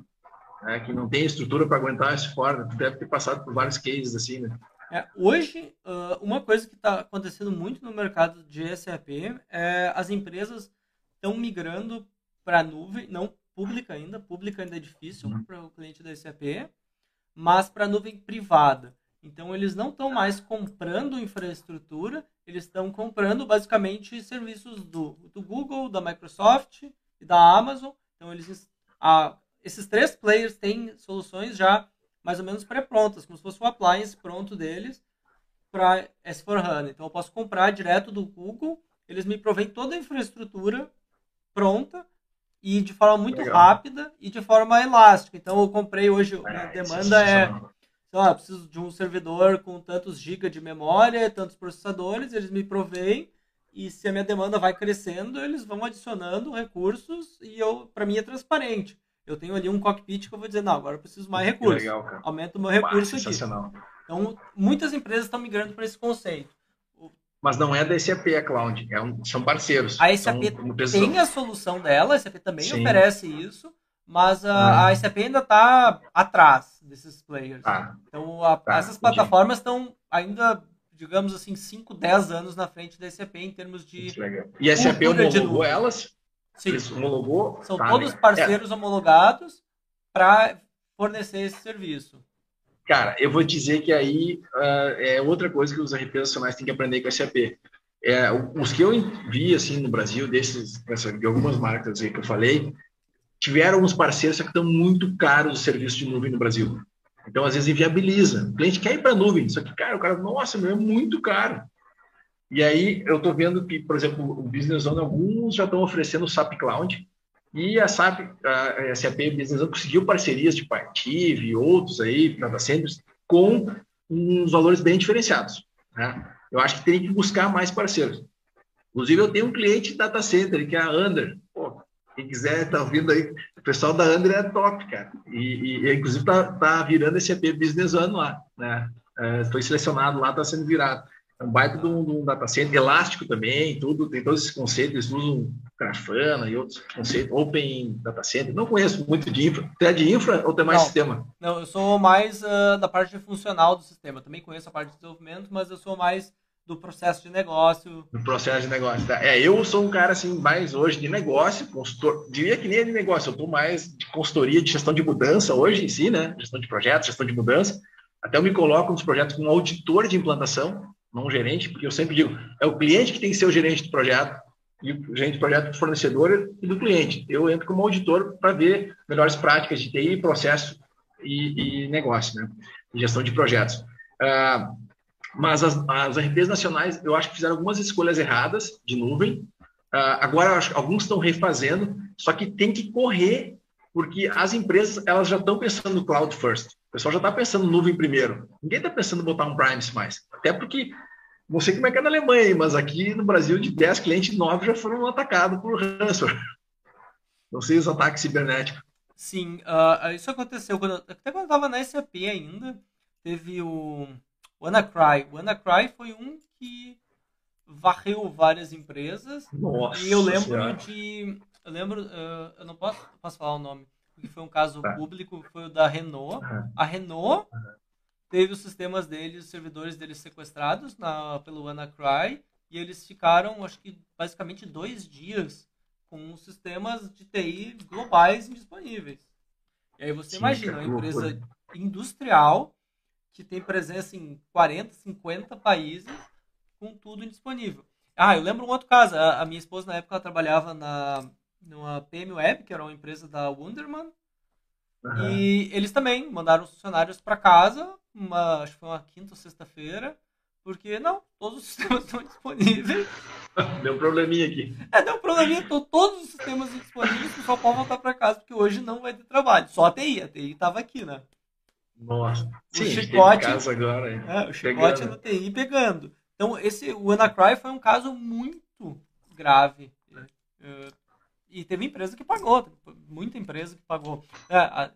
né, que não tem estrutura para aguentar S4. Né? Tu deve ter passado por vários cases assim, né? É, hoje, uma coisa que está acontecendo muito no mercado de SAP é as empresas estão migrando para a nuvem, não pública ainda, pública ainda é difícil uhum. para o cliente da SAP, mas para a nuvem privada. Então, eles não estão mais comprando infraestrutura, eles estão comprando basicamente serviços do, do Google, da Microsoft e da Amazon. Então, eles, a, esses três players têm soluções já mais ou menos pré-prontas, como se fosse o appliance pronto deles para S4HANA. Então eu posso comprar direto do Google, eles me provêm toda a infraestrutura pronta e de forma muito Legal. rápida e de forma elástica. Então eu comprei hoje, a é, demanda é, sei lá, preciso de um servidor com tantos GB de memória, tantos processadores, eles me provêm e se a minha demanda vai crescendo, eles vão adicionando recursos e eu para mim é transparente eu tenho ali um cockpit que eu vou dizer, não, agora eu preciso mais recursos. Legal, Aumenta o meu recurso aqui. Então, muitas empresas estão migrando para esse conceito. Mas não é da SAP a cloud, é um, são parceiros. A SAP tem a solução dela, a SAP também Sim. oferece isso, mas a, ah. a SAP ainda está atrás desses players. Ah. Então, a, tá, essas plataformas estão ainda, digamos assim, 5, 10 anos na frente da SAP em termos de. E a SAP homologou elas? Sim. homologou? São tá, todos parceiros é. homologados para fornecer esse serviço. Cara, eu vou dizer que aí uh, é outra coisa que os RPs nacionais têm que aprender com a SAP. É, os que eu vi assim no Brasil, desses, de algumas marcas que eu falei, tiveram uns parceiros que estão muito caros o serviço de nuvem no Brasil. Então, às vezes, inviabiliza. O cliente quer ir para a nuvem, só que, cara, o cara, nossa, meu, é muito caro. E aí eu estou vendo que, por exemplo, o Business Zone, alguns já estão oferecendo o SAP Cloud, e a SAP, a SAP Business Zone conseguiu parcerias de Partive e outros aí, data centers, com uns valores bem diferenciados. Né? Eu acho que tem que buscar mais parceiros. Inclusive, eu tenho um cliente data center, que é a Under. Pô, quem quiser, tá ouvindo aí. O pessoal da Under é top, cara. E, e inclusive, tá, tá virando esse AP Business One lá, né? É, foi selecionado lá, tá sendo virado. É um baita de um, de um data center, elástico também, tudo, tem todos esses conceitos, eles usam Grafana e outros conceitos, Open Data Center. Não conheço muito de infra. Tu é de infra ou tem mais não, sistema? Não, eu sou mais uh, da parte funcional do sistema. Também conheço a parte de desenvolvimento, mas eu sou mais do processo de negócio. Do processo de negócio. Tá? É, eu sou um cara assim mais hoje de negócio, consultor, diria que nem é de negócio, eu estou mais de consultoria de gestão de mudança hoje em si, né? Gestão de projetos, gestão de mudança. Até eu me coloco nos projetos como auditor de implantação, não um gerente, porque eu sempre digo, é o cliente que tem que ser o gerente do projeto, e o gerente do projeto do fornecedor e do cliente. Eu entro como auditor para ver melhores práticas de TI, processo e, e negócio, né? E gestão de projetos. Uh, mas as, as RPs nacionais, eu acho que fizeram algumas escolhas erradas de nuvem. Uh, agora, acho alguns estão refazendo, só que tem que correr, porque as empresas elas já estão pensando no cloud first. O pessoal já está pensando no nuvem primeiro. Ninguém está pensando em botar um Primes mais. Até porque não sei como é que é na Alemanha, mas aqui no Brasil, de 10 clientes, 9 já foram atacados por ransomware. (laughs) Não sei os ataques cibernéticos. Sim, uh, isso aconteceu quando, até quando eu estava na SAP ainda. Teve o WannaCry. O WannaCry foi um que varreu várias empresas. Nossa e eu lembro Senhora. de. Eu lembro, uh, eu não posso, posso falar o nome, porque foi um caso Tá. público, foi o da Renault. Aham. A Renault teve os sistemas deles, os servidores deles sequestrados na, pelo WannaCry e eles ficaram, acho que basicamente dois dias com os sistemas de TI globais indisponíveis. E aí você Sim, imagina, uma empresa loucura. industrial que tem presença em 40, 50 países com tudo indisponível. Ah, eu lembro um outro caso. A, a minha esposa, na época, ela trabalhava na, numa PM Web, que era uma empresa da Wunderman, Aham. e eles também mandaram os funcionários para casa, uma, acho que foi uma quinta ou sexta-feira, porque não, todos os (laughs) sistemas estão disponíveis. (laughs) Deu um probleminha aqui. É, deu um probleminha, todos os sistemas disponíveis, o pessoal pode voltar para casa, porque hoje não vai ter trabalho. Só a TI, a TI estava aqui, né? Nossa. Sim, gente chicote- casa agora. hein? É, o chicote Pegando. no TI pegando. Então, esse o WannaCry foi um caso muito grave. É, E teve empresa que pagou, muita empresa que pagou. É, a, a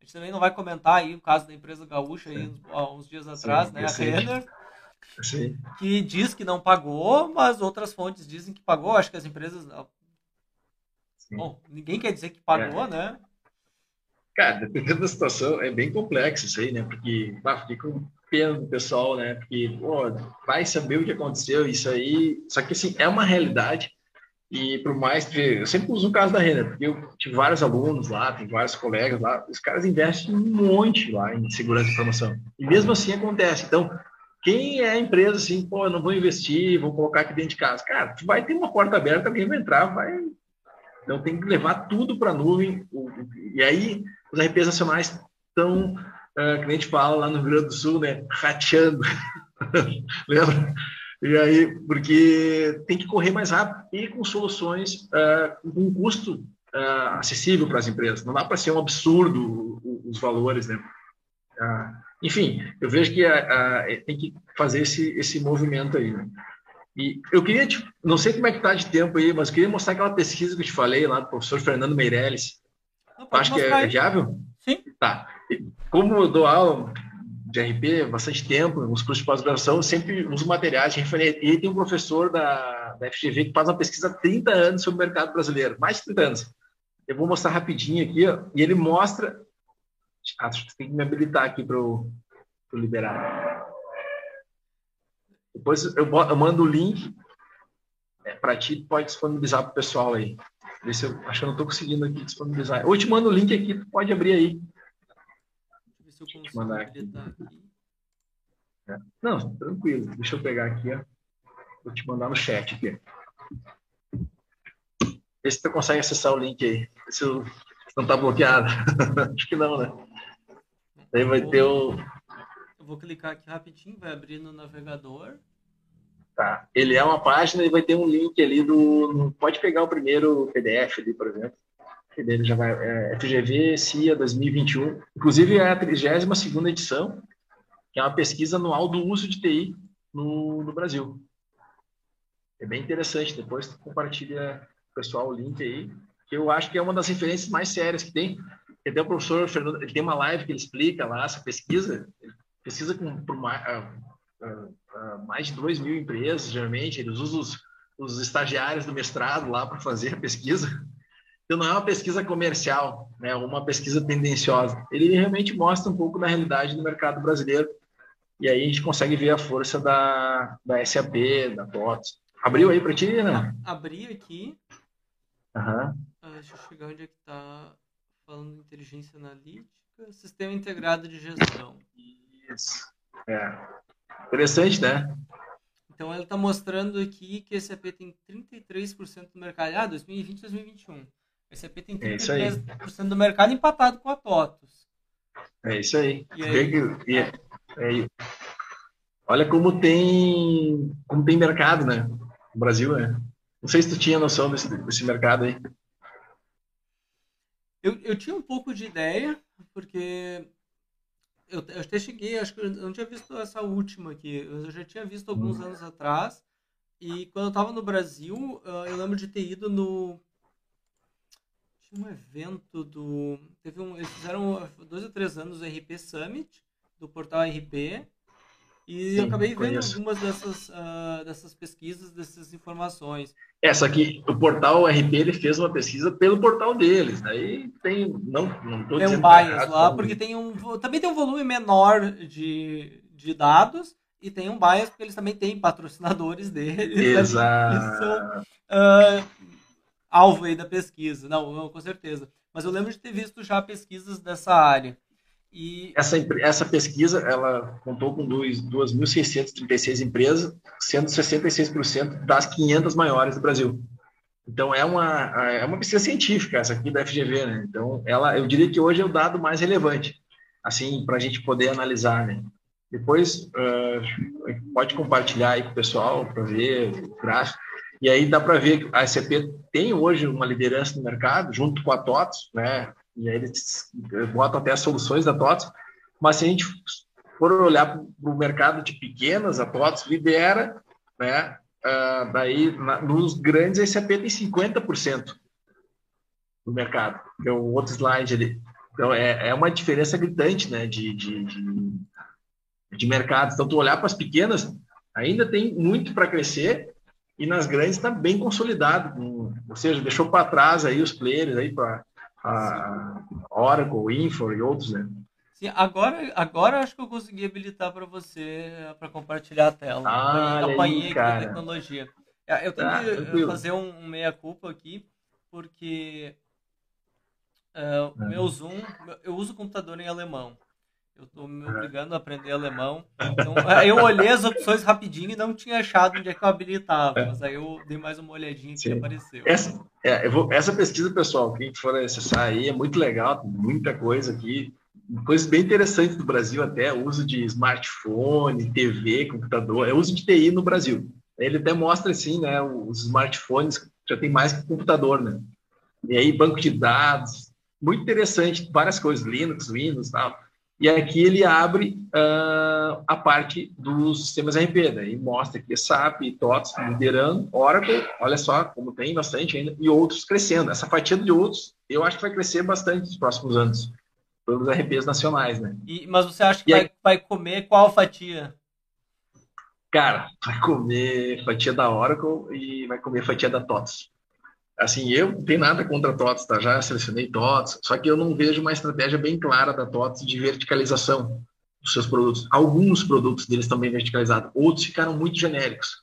gente também não vai comentar aí o caso da empresa gaúcha aí uns, há uns dias atrás, né? A. Renner, Sim. que diz que não pagou, mas outras fontes dizem que pagou. Acho que as empresas. sim. Bom, ninguém quer dizer que pagou, né? Cara, dependendo da situação, é bem complexo isso aí, né? Porque, bah, fiquei com pena do pessoal, né? Porque, pô, vai saber o que aconteceu, isso aí. Só que, assim, é uma realidade. E, por mais que. Eu sempre uso o caso da Renner, porque eu tive vários alunos lá, tem vários colegas lá, os caras investem um monte lá em segurança de informação. E mesmo assim acontece. Então, quem é empresa assim, pô, eu não vou investir, vou colocar aqui dentro de casa? Cara, tu vai ter uma porta aberta, alguém vai entrar, vai. Então, tem que levar tudo para a nuvem. E aí, os RPs nacionais estão, uh, que a gente fala lá no Rio Grande do Sul, né? Rateando. (laughs) Lembra? E aí, porque tem que correr mais rápido e com soluções uh, com um custo uh, acessível para as empresas. Não dá para ser um absurdo os valores, né? Ah, enfim, eu vejo que ah, tem que fazer esse, esse movimento aí. Né? E eu queria, te, não sei como é que tá de tempo aí, mas queria mostrar aquela pesquisa que eu te falei lá do professor Fernando Meirelles. Acha que é aí. viável? Sim. Tá. Como eu dou aula de RP bastante tempo, nos cursos de pós-graduação, sempre uso materiais de referência. E tem um professor da, da FGV que faz uma pesquisa há 30 anos sobre o mercado brasileiro, mais de 30 anos. Eu vou mostrar rapidinho aqui, ó, e ele mostra. Acho que tem que me habilitar aqui para eu liberar. Depois eu, eu mando o link é, para ti, pode disponibilizar para o pessoal aí. Vê se eu, acho que eu não estou conseguindo aqui disponibilizar. Ou te mando o link aqui, tu pode abrir aí. Eu consigo aqui. aqui. Não, tranquilo. Deixa eu pegar aqui, ó. Vou te mandar no chat aqui. Vê se tu consegue acessar o link aí. Vê Se, eu- não tá bloqueado. (laughs) Acho que não, né? Daí vai ter o. Eu vou clicar aqui rapidinho, vai abrir no navegador. Tá. Ele é uma página e vai ter um link ali do. Pode pegar o primeiro PDF ali, por exemplo. Dele já vai. É FGV CIA 2021. Inclusive é a 32 edição, que é uma pesquisa anual do uso de TI no, no Brasil. É bem interessante. Depois compartilha com o pessoal o link aí, que eu acho que é uma das referências mais sérias que tem. Até o professor Fernando, ele tem uma live que ele explica lá essa pesquisa. Ele pesquisa com ah, ah, ah, mais de 2 mil empresas, geralmente. Eles usam os, os estagiários do mestrado lá para fazer a pesquisa. Então, não é uma pesquisa comercial, né? é uma pesquisa tendenciosa. Ele realmente mostra um pouco da realidade do mercado brasileiro. E aí a gente consegue ver a força da, da SAP, da TOTS. Abriu aí para ti, né? Abri aqui. Aham. Ah, deixa eu chegar onde é que tá falando de inteligência analítica. Sistema integrado de gestão. Isso. É. Interessante, né? Então ela está mostrando aqui que a SAP tem 33% do mercado. Ah, 2020 2021. A SAP tem É isso aí. 33% do mercado empatado com a TOTUS. É isso aí. E aí? E- é- olha como tem, como tem mercado, né? No Brasil, né? Não sei se tu tinha noção desse, desse mercado aí. Eu, eu tinha um pouco de ideia, porque eu, eu até cheguei, acho que eu não tinha visto essa última aqui, eu já tinha visto alguns anos atrás, e quando eu estava no Brasil, ah, eu lembro de ter ido no. Um evento do. Teve um, eles fizeram dois ou três anos o RP Summit, do portal RP. E Sim, eu acabei vendo conheço. algumas dessas, uh, dessas pesquisas, dessas informações. Essa aqui, o portal RP, ele fez uma pesquisa pelo portal deles. Aí tem. Não, não tô tem um bias lá, porque tem um. Também tem um volume menor de, de dados e tem um bias porque eles também têm patrocinadores (laughs) deles. Exato. Né, que são uh, alvo aí da pesquisa. Não, não, com certeza. Mas eu lembro de ter visto já pesquisas dessa área. E... Essa, essa pesquisa ela contou com 2.636 empresas, sendo 66% das 500 maiores do Brasil. Então é uma é uma pesquisa científica essa aqui da FGV, né? Então ela eu diria que hoje é o dado mais relevante, assim para a gente poder analisar, né? Depois uh, pode compartilhar aí com o pessoal para ver o gráfico. E aí dá para ver que a SCP tem hoje uma liderança no mercado, junto com a TOTS, né? E aí eles botam até as soluções da TOTS. Mas se a gente for olhar para o mercado de pequenas, a TOTS lidera, né? Uh, daí, na, nos grandes, a SAP tem 50% do mercado. Tem um outro slide ali. Então, é, é uma diferença gritante né, de, de, de, de mercado. Então, tu olhar para as pequenas, ainda tem muito para crescer e nas grandes está bem consolidado. Ou seja, deixou para trás aí os players aí para a Oracle, Info e outros, né? Sim, agora, agora acho que eu consegui habilitar para você para compartilhar a tela. Ah, apanhei aqui a tecnologia. É, eu tenho ah, que fazer um, um meia-culpa aqui, porque uh, meu Zoom, eu uso computador em alemão. Eu estou me obrigando a aprender alemão. Então, (laughs) eu olhei as opções rapidinho e não tinha achado onde é que eu habilitava. É. Mas aí eu dei mais uma olhadinha e apareceu. Essa, é, vou, essa pesquisa, pessoal, quem for acessar aí, é muito legal, tem muita coisa aqui. Coisas bem interessantes do Brasil até, uso de smartphone, TV, computador, é uso de TI no Brasil. Ele até mostra assim, né, os smartphones já tem mais que computador, né? E aí banco de dados, muito interessante, várias coisas, Linux, Windows, tal. E aqui ele abre uh, a parte dos sistemas RP, né? e mostra aqui SAP, TOTS liderando, Oracle, olha só como tem bastante ainda, e outros crescendo. Essa fatia de outros, eu acho que vai crescer bastante nos próximos anos, pelos RPs nacionais, né? E, mas você acha que vai, aí, vai comer qual fatia? Cara, vai comer fatia da Oracle e vai comer fatia da TOTS assim, eu não tenho nada contra a TOTS, tá? Já selecionei TOTS, só que eu não vejo uma estratégia bem clara da TOTS de verticalização dos seus produtos. Alguns produtos deles bem verticalizados, outros ficaram muito genéricos.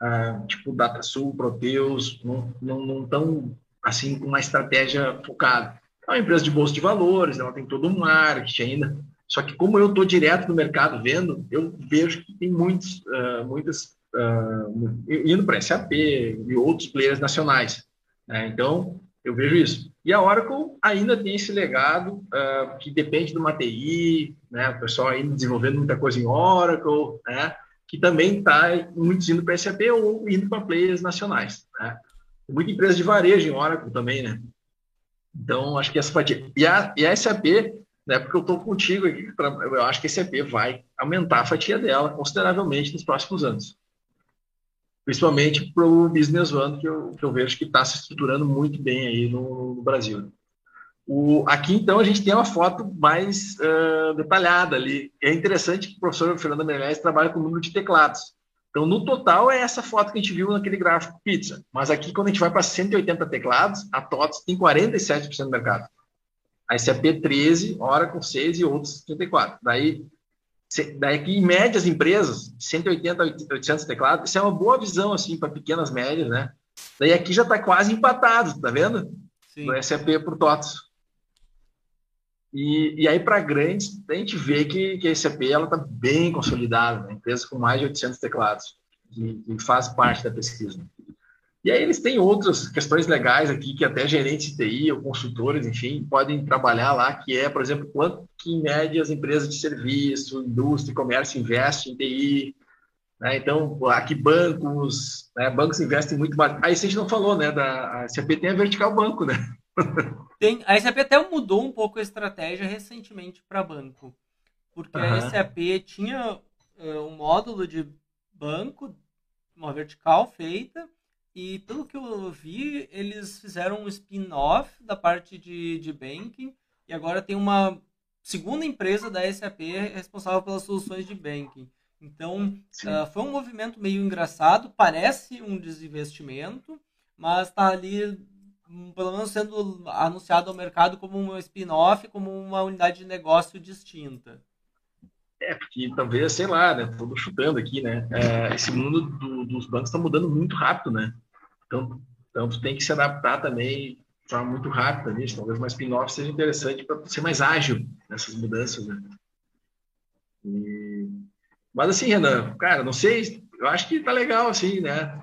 Ah, tipo DataSul, Proteus, não, não, não estão, assim, com uma estratégia focada. É uma empresa de bolsa de valores, ela tem todo um marketing ainda, só que como eu estou direto no mercado vendo, eu vejo que tem muitos, uh, muitas, uh, indo para SAP e outros players nacionais. Né? Então, eu vejo isso. E a Oracle ainda tem esse legado uh, que depende do TI, né? o pessoal ainda desenvolvendo muita coisa em Oracle, né? que também está muitos indo para SAP ou indo para players nacionais. Né? Tem muita empresa de varejo em Oracle também, né? Então, acho que essa fatia. E a, e a SAP, né, porque eu estou contigo aqui, eu acho que a SAP vai aumentar a fatia dela consideravelmente nos próximos anos principalmente para o Business One, que eu, que eu vejo que está se estruturando muito bem aí no, no Brasil. O, aqui, então, a gente tem uma foto mais uh, detalhada ali. É interessante que o professor Fernando Meirelles trabalha com o número de teclados. Então, no total, é essa foto que a gente viu naquele gráfico pizza. Mas aqui, quando a gente vai para 180 teclados, a TOTS tem 47% do mercado. A SAP 13, Oracle 6 e outros 34. Daí, Daí em média, as empresas, 180 800 teclados, isso é uma boa visão, assim, para pequenas médias, né? Daí aqui já está quase empatado, tá vendo? Sim. No SAP por TOTS. E, e aí, para grandes, a gente vê que, que a SAP está bem consolidada, né? empresa com mais de 800 teclados, que, que faz parte da pesquisa. E aí eles têm outras questões legais aqui que até gerentes de TI ou consultores, enfim, podem trabalhar lá, que é, por exemplo, quanto que em média as empresas de serviço, indústria, comércio investem em TI. Né? Então, aqui bancos, né? bancos investem muito mais. Aí a gente não falou, né? Da, a SAP tem a vertical banco, né? (laughs) Tem, a SAP até mudou um pouco a estratégia recentemente para banco. Porque uhum. a SAP tinha uh, um módulo de banco, uma vertical feita, e pelo que eu vi, eles fizeram um spin-off da parte de, de banking e agora tem uma segunda empresa da SAP responsável pelas soluções de banking. Então, uh, foi um movimento meio engraçado, parece um desinvestimento, mas está ali, hum, pelo menos sendo anunciado ao mercado como um spin-off, como uma unidade de negócio distinta. É, porque talvez, sei lá, né? Tô chutando aqui, né? É, esse mundo do, dos bancos está mudando muito rápido, né? Então, então tu tem que se adaptar também de forma muito rápida nisso. Talvez uma spin-off seja interessante para ser mais ágil nessas mudanças, né? E... Mas assim, Renan, cara, não sei, eu acho que tá legal, assim, né?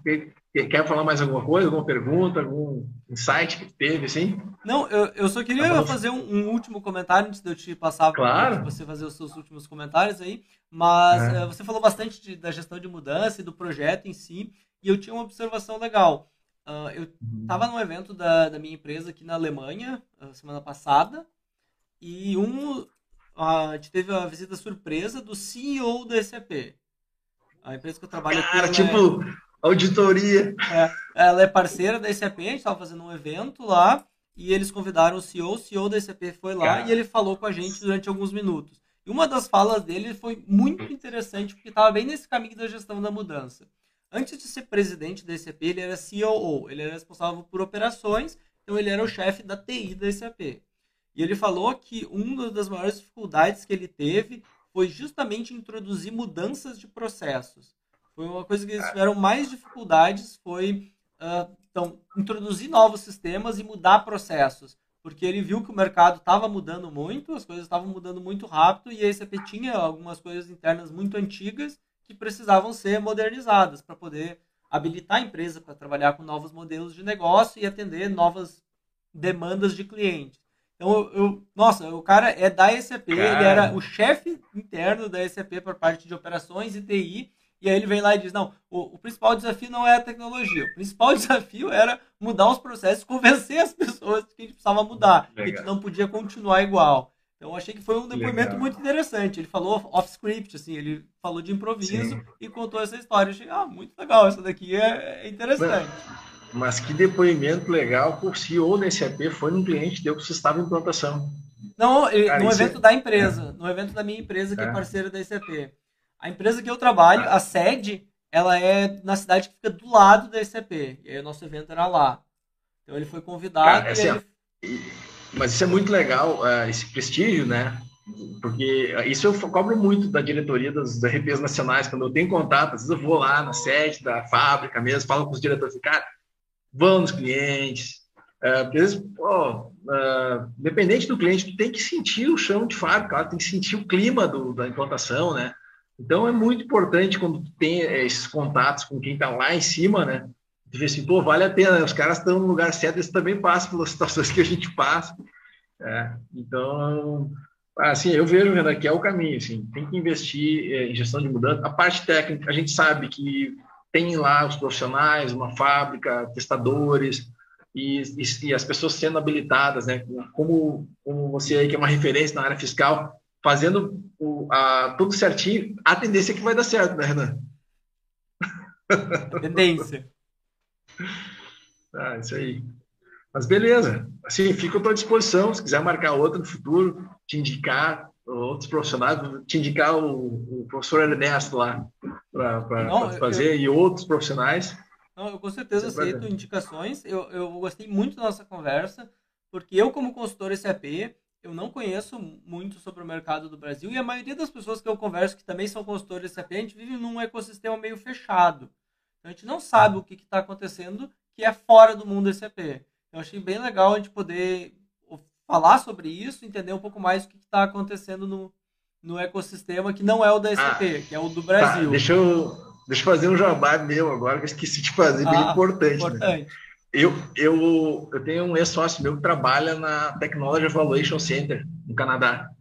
Quer falar mais alguma coisa, alguma pergunta, algum insight que teve, assim? Não, eu, eu só queria tá fazer um, um, último comentário antes de eu te passar claro. para você fazer os seus últimos comentários aí. Mas é. uh, você falou bastante de, da gestão de mudança e do projeto em si, e eu tinha uma observação legal. Uh, eu estava uhum. num evento da, da minha empresa aqui na Alemanha, uh, semana passada, e um, a gente teve a visita surpresa do CEO da SAP. A empresa que eu trabalho aqui. Cara, tipo, é, auditoria. É, ela é parceira da SAP, a gente estava fazendo um evento lá, e eles convidaram o CEO, o CEO da SAP foi lá Cara. e ele falou com a gente durante alguns minutos. E uma das falas dele foi muito interessante, porque estava bem nesse caminho da gestão da mudança. Antes de ser presidente da SAP, ele era CEO, ele era responsável por operações, então ele era o chefe da TI da SAP. E ele falou que uma das maiores dificuldades que ele teve foi justamente introduzir mudanças de processos. Foi uma coisa que eles tiveram mais dificuldades, foi uh, então, introduzir novos sistemas e mudar processos. Porque ele viu que o mercado estava mudando muito, as coisas estavam mudando muito rápido, e a SAP tinha algumas coisas internas muito antigas que precisavam ser modernizadas para poder habilitar a empresa para trabalhar com novos modelos de negócio e atender novas demandas de clientes. Então, eu, eu nossa, o cara é da SAP, cara. ele era o chefe interno da SAP por parte de operações e TI, e aí ele vem lá e diz: não, o, o, principal desafio não é a tecnologia, o principal (laughs) desafio era mudar os processos, convencer as pessoas que a gente precisava mudar, Legal. que a gente não podia continuar igual. Então eu achei que foi um depoimento Legal. muito interessante. Ele falou off-script, assim, ele falou de improviso Sim. e contou essa história. Eu achei, ah, muito legal, isso daqui é, é interessante. Mas, mas, que depoimento legal, por CEO da SAP foi num cliente deu que você estava em implantação. Não, Cara, no evento é... da empresa, no evento da minha empresa, que é, é parceira da SAP. A empresa que eu trabalho, a sede, ela é na cidade que fica do lado da SAP. E aí o nosso evento era lá. Então ele foi convidado. Cara, e ele... Mas isso é muito legal, uh, esse prestígio, né? Porque isso eu cobro muito da diretoria das RPs nacionais, quando eu tenho contato, às vezes eu vou lá na sede da fábrica mesmo, falo com os diretores, cara, vão nos clientes. Uh, às vezes, pô, uh, independente do cliente, tu tem que sentir o chão de fábrica, tem que sentir o clima do, da implantação, né? Então é muito importante quando tu tem esses contatos com quem está lá em cima, né? Ver assim, pô, vale a pena, né? os caras estão no lugar certo, eles também passam pelas (laughs) situações que a gente passa. É, então, assim, eu vejo, Renan, que é o caminho, assim, tem que investir é, em gestão de mudança. A parte técnica, a gente sabe que tem lá os profissionais, uma fábrica, testadores, e, e, e as pessoas sendo habilitadas, né? Como, como você aí, que é uma referência na área fiscal, fazendo o, a, tudo certinho, a tendência é que vai dar certo, né, Renan? Tendência. Ah, isso aí. Mas beleza. Assim, fico à tua disposição. Se quiser marcar outra no futuro, te indicar outros profissionais, te indicar o, o professor Ernesto lá para fazer eu, e outros profissionais. Não, eu com certeza aceito indicações. Eu, eu gostei muito da nossa conversa, porque eu, como consultor SAP, eu não conheço muito sobre o mercado do Brasil e a maioria das pessoas que eu converso que também são consultores SAP, a gente vive num ecossistema meio fechado. Então a gente não sabe o que está acontecendo que é fora do mundo SAP. Eu achei bem legal a gente poder falar sobre isso, entender um pouco mais o que está acontecendo no, no ecossistema que não é o da SAP, ah, que é o do Brasil. Tá, deixa, eu, deixa eu fazer um jabá meu agora, que eu esqueci de fazer, ah, bem importante. Importante. Né? Eu, eu, eu tenho um ex-sócio meu que trabalha na Technology Evaluation Center, no Canadá,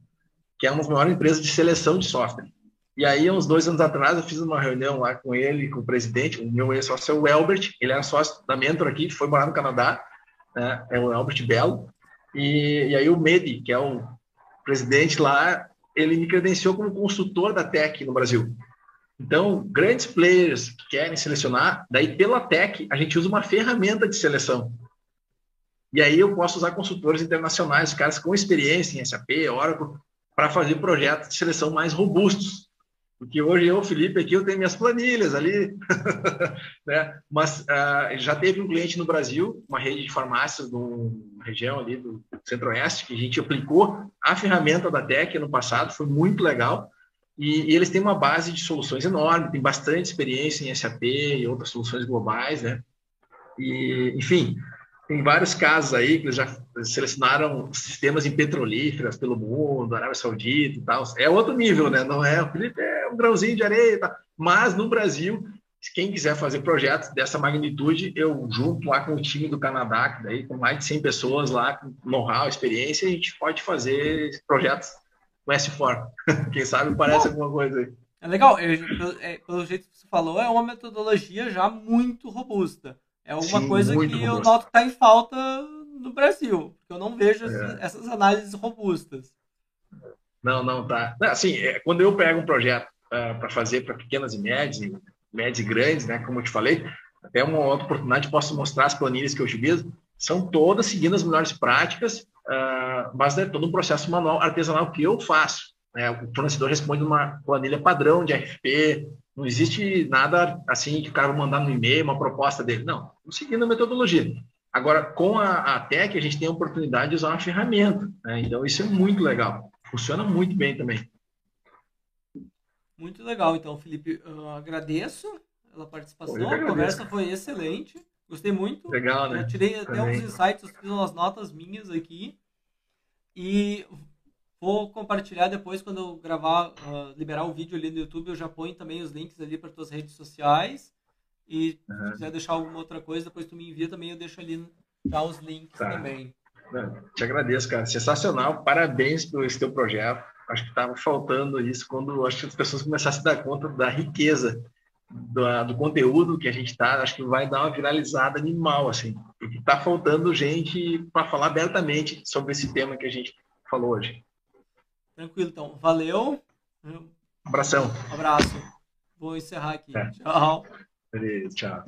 que é uma das maiores empresas de seleção de software. E aí, uns dois anos atrás, eu fiz uma reunião lá com ele, com o presidente, o meu ex-sócio é o Elbert, ele era sócio da Mentor aqui, foi morar no Canadá, né? é o Elbert Belo, e, e aí o Medi, que é o presidente lá, ele me credenciou como consultor da Tech no Brasil. Então, grandes players que querem selecionar, daí pela Tech, a gente usa uma ferramenta de seleção. E aí eu posso usar consultores internacionais, caras com experiência em SAP, Oracle, para fazer projetos de seleção mais robustos. Porque hoje eu, Felipe, aqui eu tenho minhas planilhas ali, (laughs) né? Mas uh, já teve um cliente no Brasil, uma rede de farmácias numa região ali do Centro-Oeste, que a gente aplicou a ferramenta da Tech no passado, foi muito legal. E, e, eles têm uma base de soluções enorme, tem bastante experiência em SAP e outras soluções globais, né? E, enfim, tem vários casos aí que eles já selecionaram sistemas em petrolíferas pelo mundo, Arábia Saudita e tal. É outro nível, né? Não é, é um grãozinho de areia, tá? mas no Brasil, quem quiser fazer projetos dessa magnitude, eu junto lá com o time do Canadá, que daí com mais de 100 pessoas lá, com know-how, experiência, a gente pode fazer projetos com S4. (laughs) Quem sabe parece alguma coisa aí. É legal, eu, é, pelo jeito que você falou, é uma metodologia já muito robusta. É alguma Sim, coisa que robusto. eu noto que está em falta no Brasil, porque eu não vejo é. essas análises robustas. Não, não tá. Assim, é, quando eu pego um projeto para fazer para pequenas e médias, médias e grandes, né, como eu te falei, até uma outra oportunidade posso mostrar as planilhas que eu utilizo, são todas seguindo as melhores práticas, uh, mas é todo um processo manual artesanal que eu faço. Né? O fornecedor responde uma planilha padrão de RFP, não existe nada assim que o cara vai mandar no e-mail uma proposta dele. Não, seguindo a metodologia. Agora, com a, a Tech, a gente tem a oportunidade de usar uma ferramenta. Né? Então, isso é muito legal. Funciona muito bem também. Muito legal. Então, Felipe, agradeço pela participação. A conversa foi excelente. Gostei muito. Legal, né? Eu tirei até também. uns insights, fiz umas notas minhas aqui. E Vou compartilhar depois quando eu gravar, uh, liberar o vídeo ali no YouTube, eu já ponho também os links ali para tuas redes sociais. E uhum. se quiser deixar alguma outra coisa, depois tu me envia também, eu deixo ali já os links tá. também. te agradeço, cara. Sensacional. Parabéns pelo esse teu projeto. Acho que estava faltando isso quando acho que as pessoas começassem a dar conta da riqueza do, do conteúdo que a gente está. Acho que vai dar uma viralizada animal, assim. Porque está faltando gente para falar abertamente sobre esse tema que a gente falou hoje. Tranquilo, então. Valeu. Abração. Um abraço. Vou encerrar aqui. É. Tchau. Beleza, tchau.